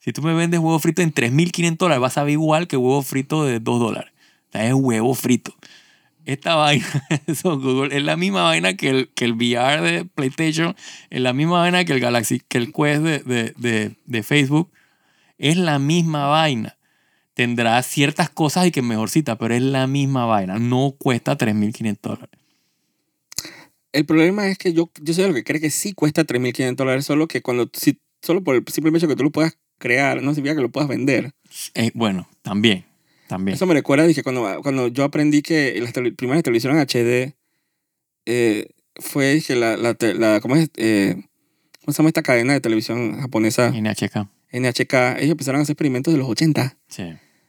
Si tú me vendes huevo frito en 3.500 dólares, vas a ver igual que huevo frito de 2 dólares. O sea, es huevo frito. Esta vaina, eso, Google, es la misma vaina que el, que el VR de PlayStation, es la misma vaina que el Galaxy, que el Quest de, de, de, de Facebook. Es la misma vaina. Tendrá ciertas cosas y que mejorcita, pero es la misma vaina. No cuesta 3.500 dólares. El problema es que yo, yo soy lo que cree que sí cuesta 3.500 dólares, solo que cuando, si, solo por el simple hecho que tú lo puedas crear, no significa que lo puedas vender. Eh, bueno, también. también. Eso me recuerda, dije, cuando, cuando yo aprendí que las primeras televisiones HD eh, fue, dije, la, la, la- ¿cómo es? Eh, ¿Cómo se llama esta cadena de televisión japonesa? NHK. NHK. Ellos empezaron a hacer experimentos de los 80 Sí,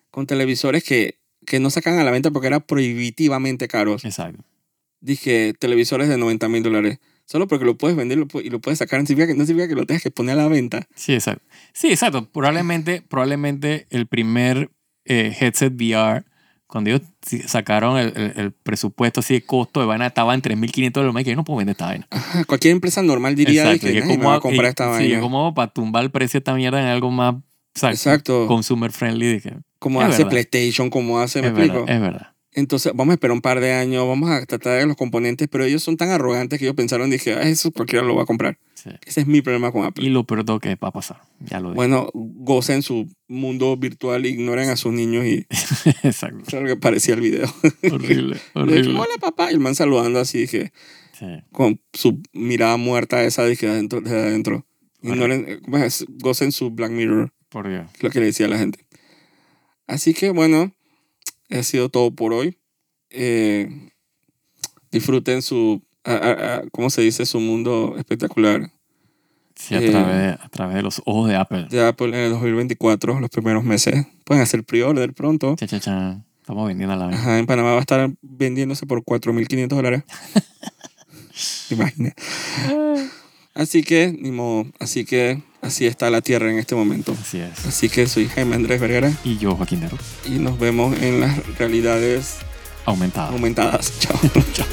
con televisores que, que no sacan a la venta porque eran prohibitivamente caros. exacto. Dije, televisores de 90 mil dólares. Solo porque lo puedes vender y lo puedes sacar. No significa, que, no significa que lo tengas que poner a la venta. Sí, exacto. Sí, exacto. Probablemente, probablemente el primer eh, headset VR, cuando ellos sí sacaron el, el- el presupuesto así de costo de vaina, estaba en 3.500 dólares. Dije, yo no puedo vender esta vaina. Ajá, cualquier empresa normal diría de que es como- va a comprar y- esta Sí, vaina. es como para tumbar el precio de esta mierda en algo más exacto, Exacto. consumer friendly. Como hace verdad. PlayStation, como hace, ¿me es explico? verdad, es verdad. Entonces, vamos a esperar un par de años, vamos a tratar de los componentes, pero ellos son tan arrogantes que ellos pensaron, dije, "Ah, eso cualquiera lo va a comprar. Sí. Ese es mi problema con Apple. Y lo peor que va a pasar. Ya lo dije. Bueno, gocen su mundo virtual, ignoren a sus niños y exacto. eso es lo que parecía el video. Horrible, Le dije, horrible. Hola papá, y el man saludando así, dije, Sí. con su mirada muerta esa, dije, adentro, de adentro. Ignoren, gocen su Black Mirror, Por Dios. lo que le decía a la gente. Así que bueno, ha sido todo por hoy. Eh, disfruten su, a- a- a- ¿cómo se dice? Su mundo espectacular Sí, a, Eh, través, a través de los ojos de Apple. de Apple en el 2024, los primeros meses. Pueden hacer pre-order pronto. Cha, cha, cha. Estamos vendiendo a la vez. Ajá, en Panamá va a estar vendiéndose por 4.500 dólares. Imagina. Así que, ni modo. Así que, así está la tierra en este momento. Así es. Así que soy Jaime Andrés Vergara Y yo, Joaquín Nero. y nos vemos en las realidades Aumentado. aumentadas. Chao. Chao.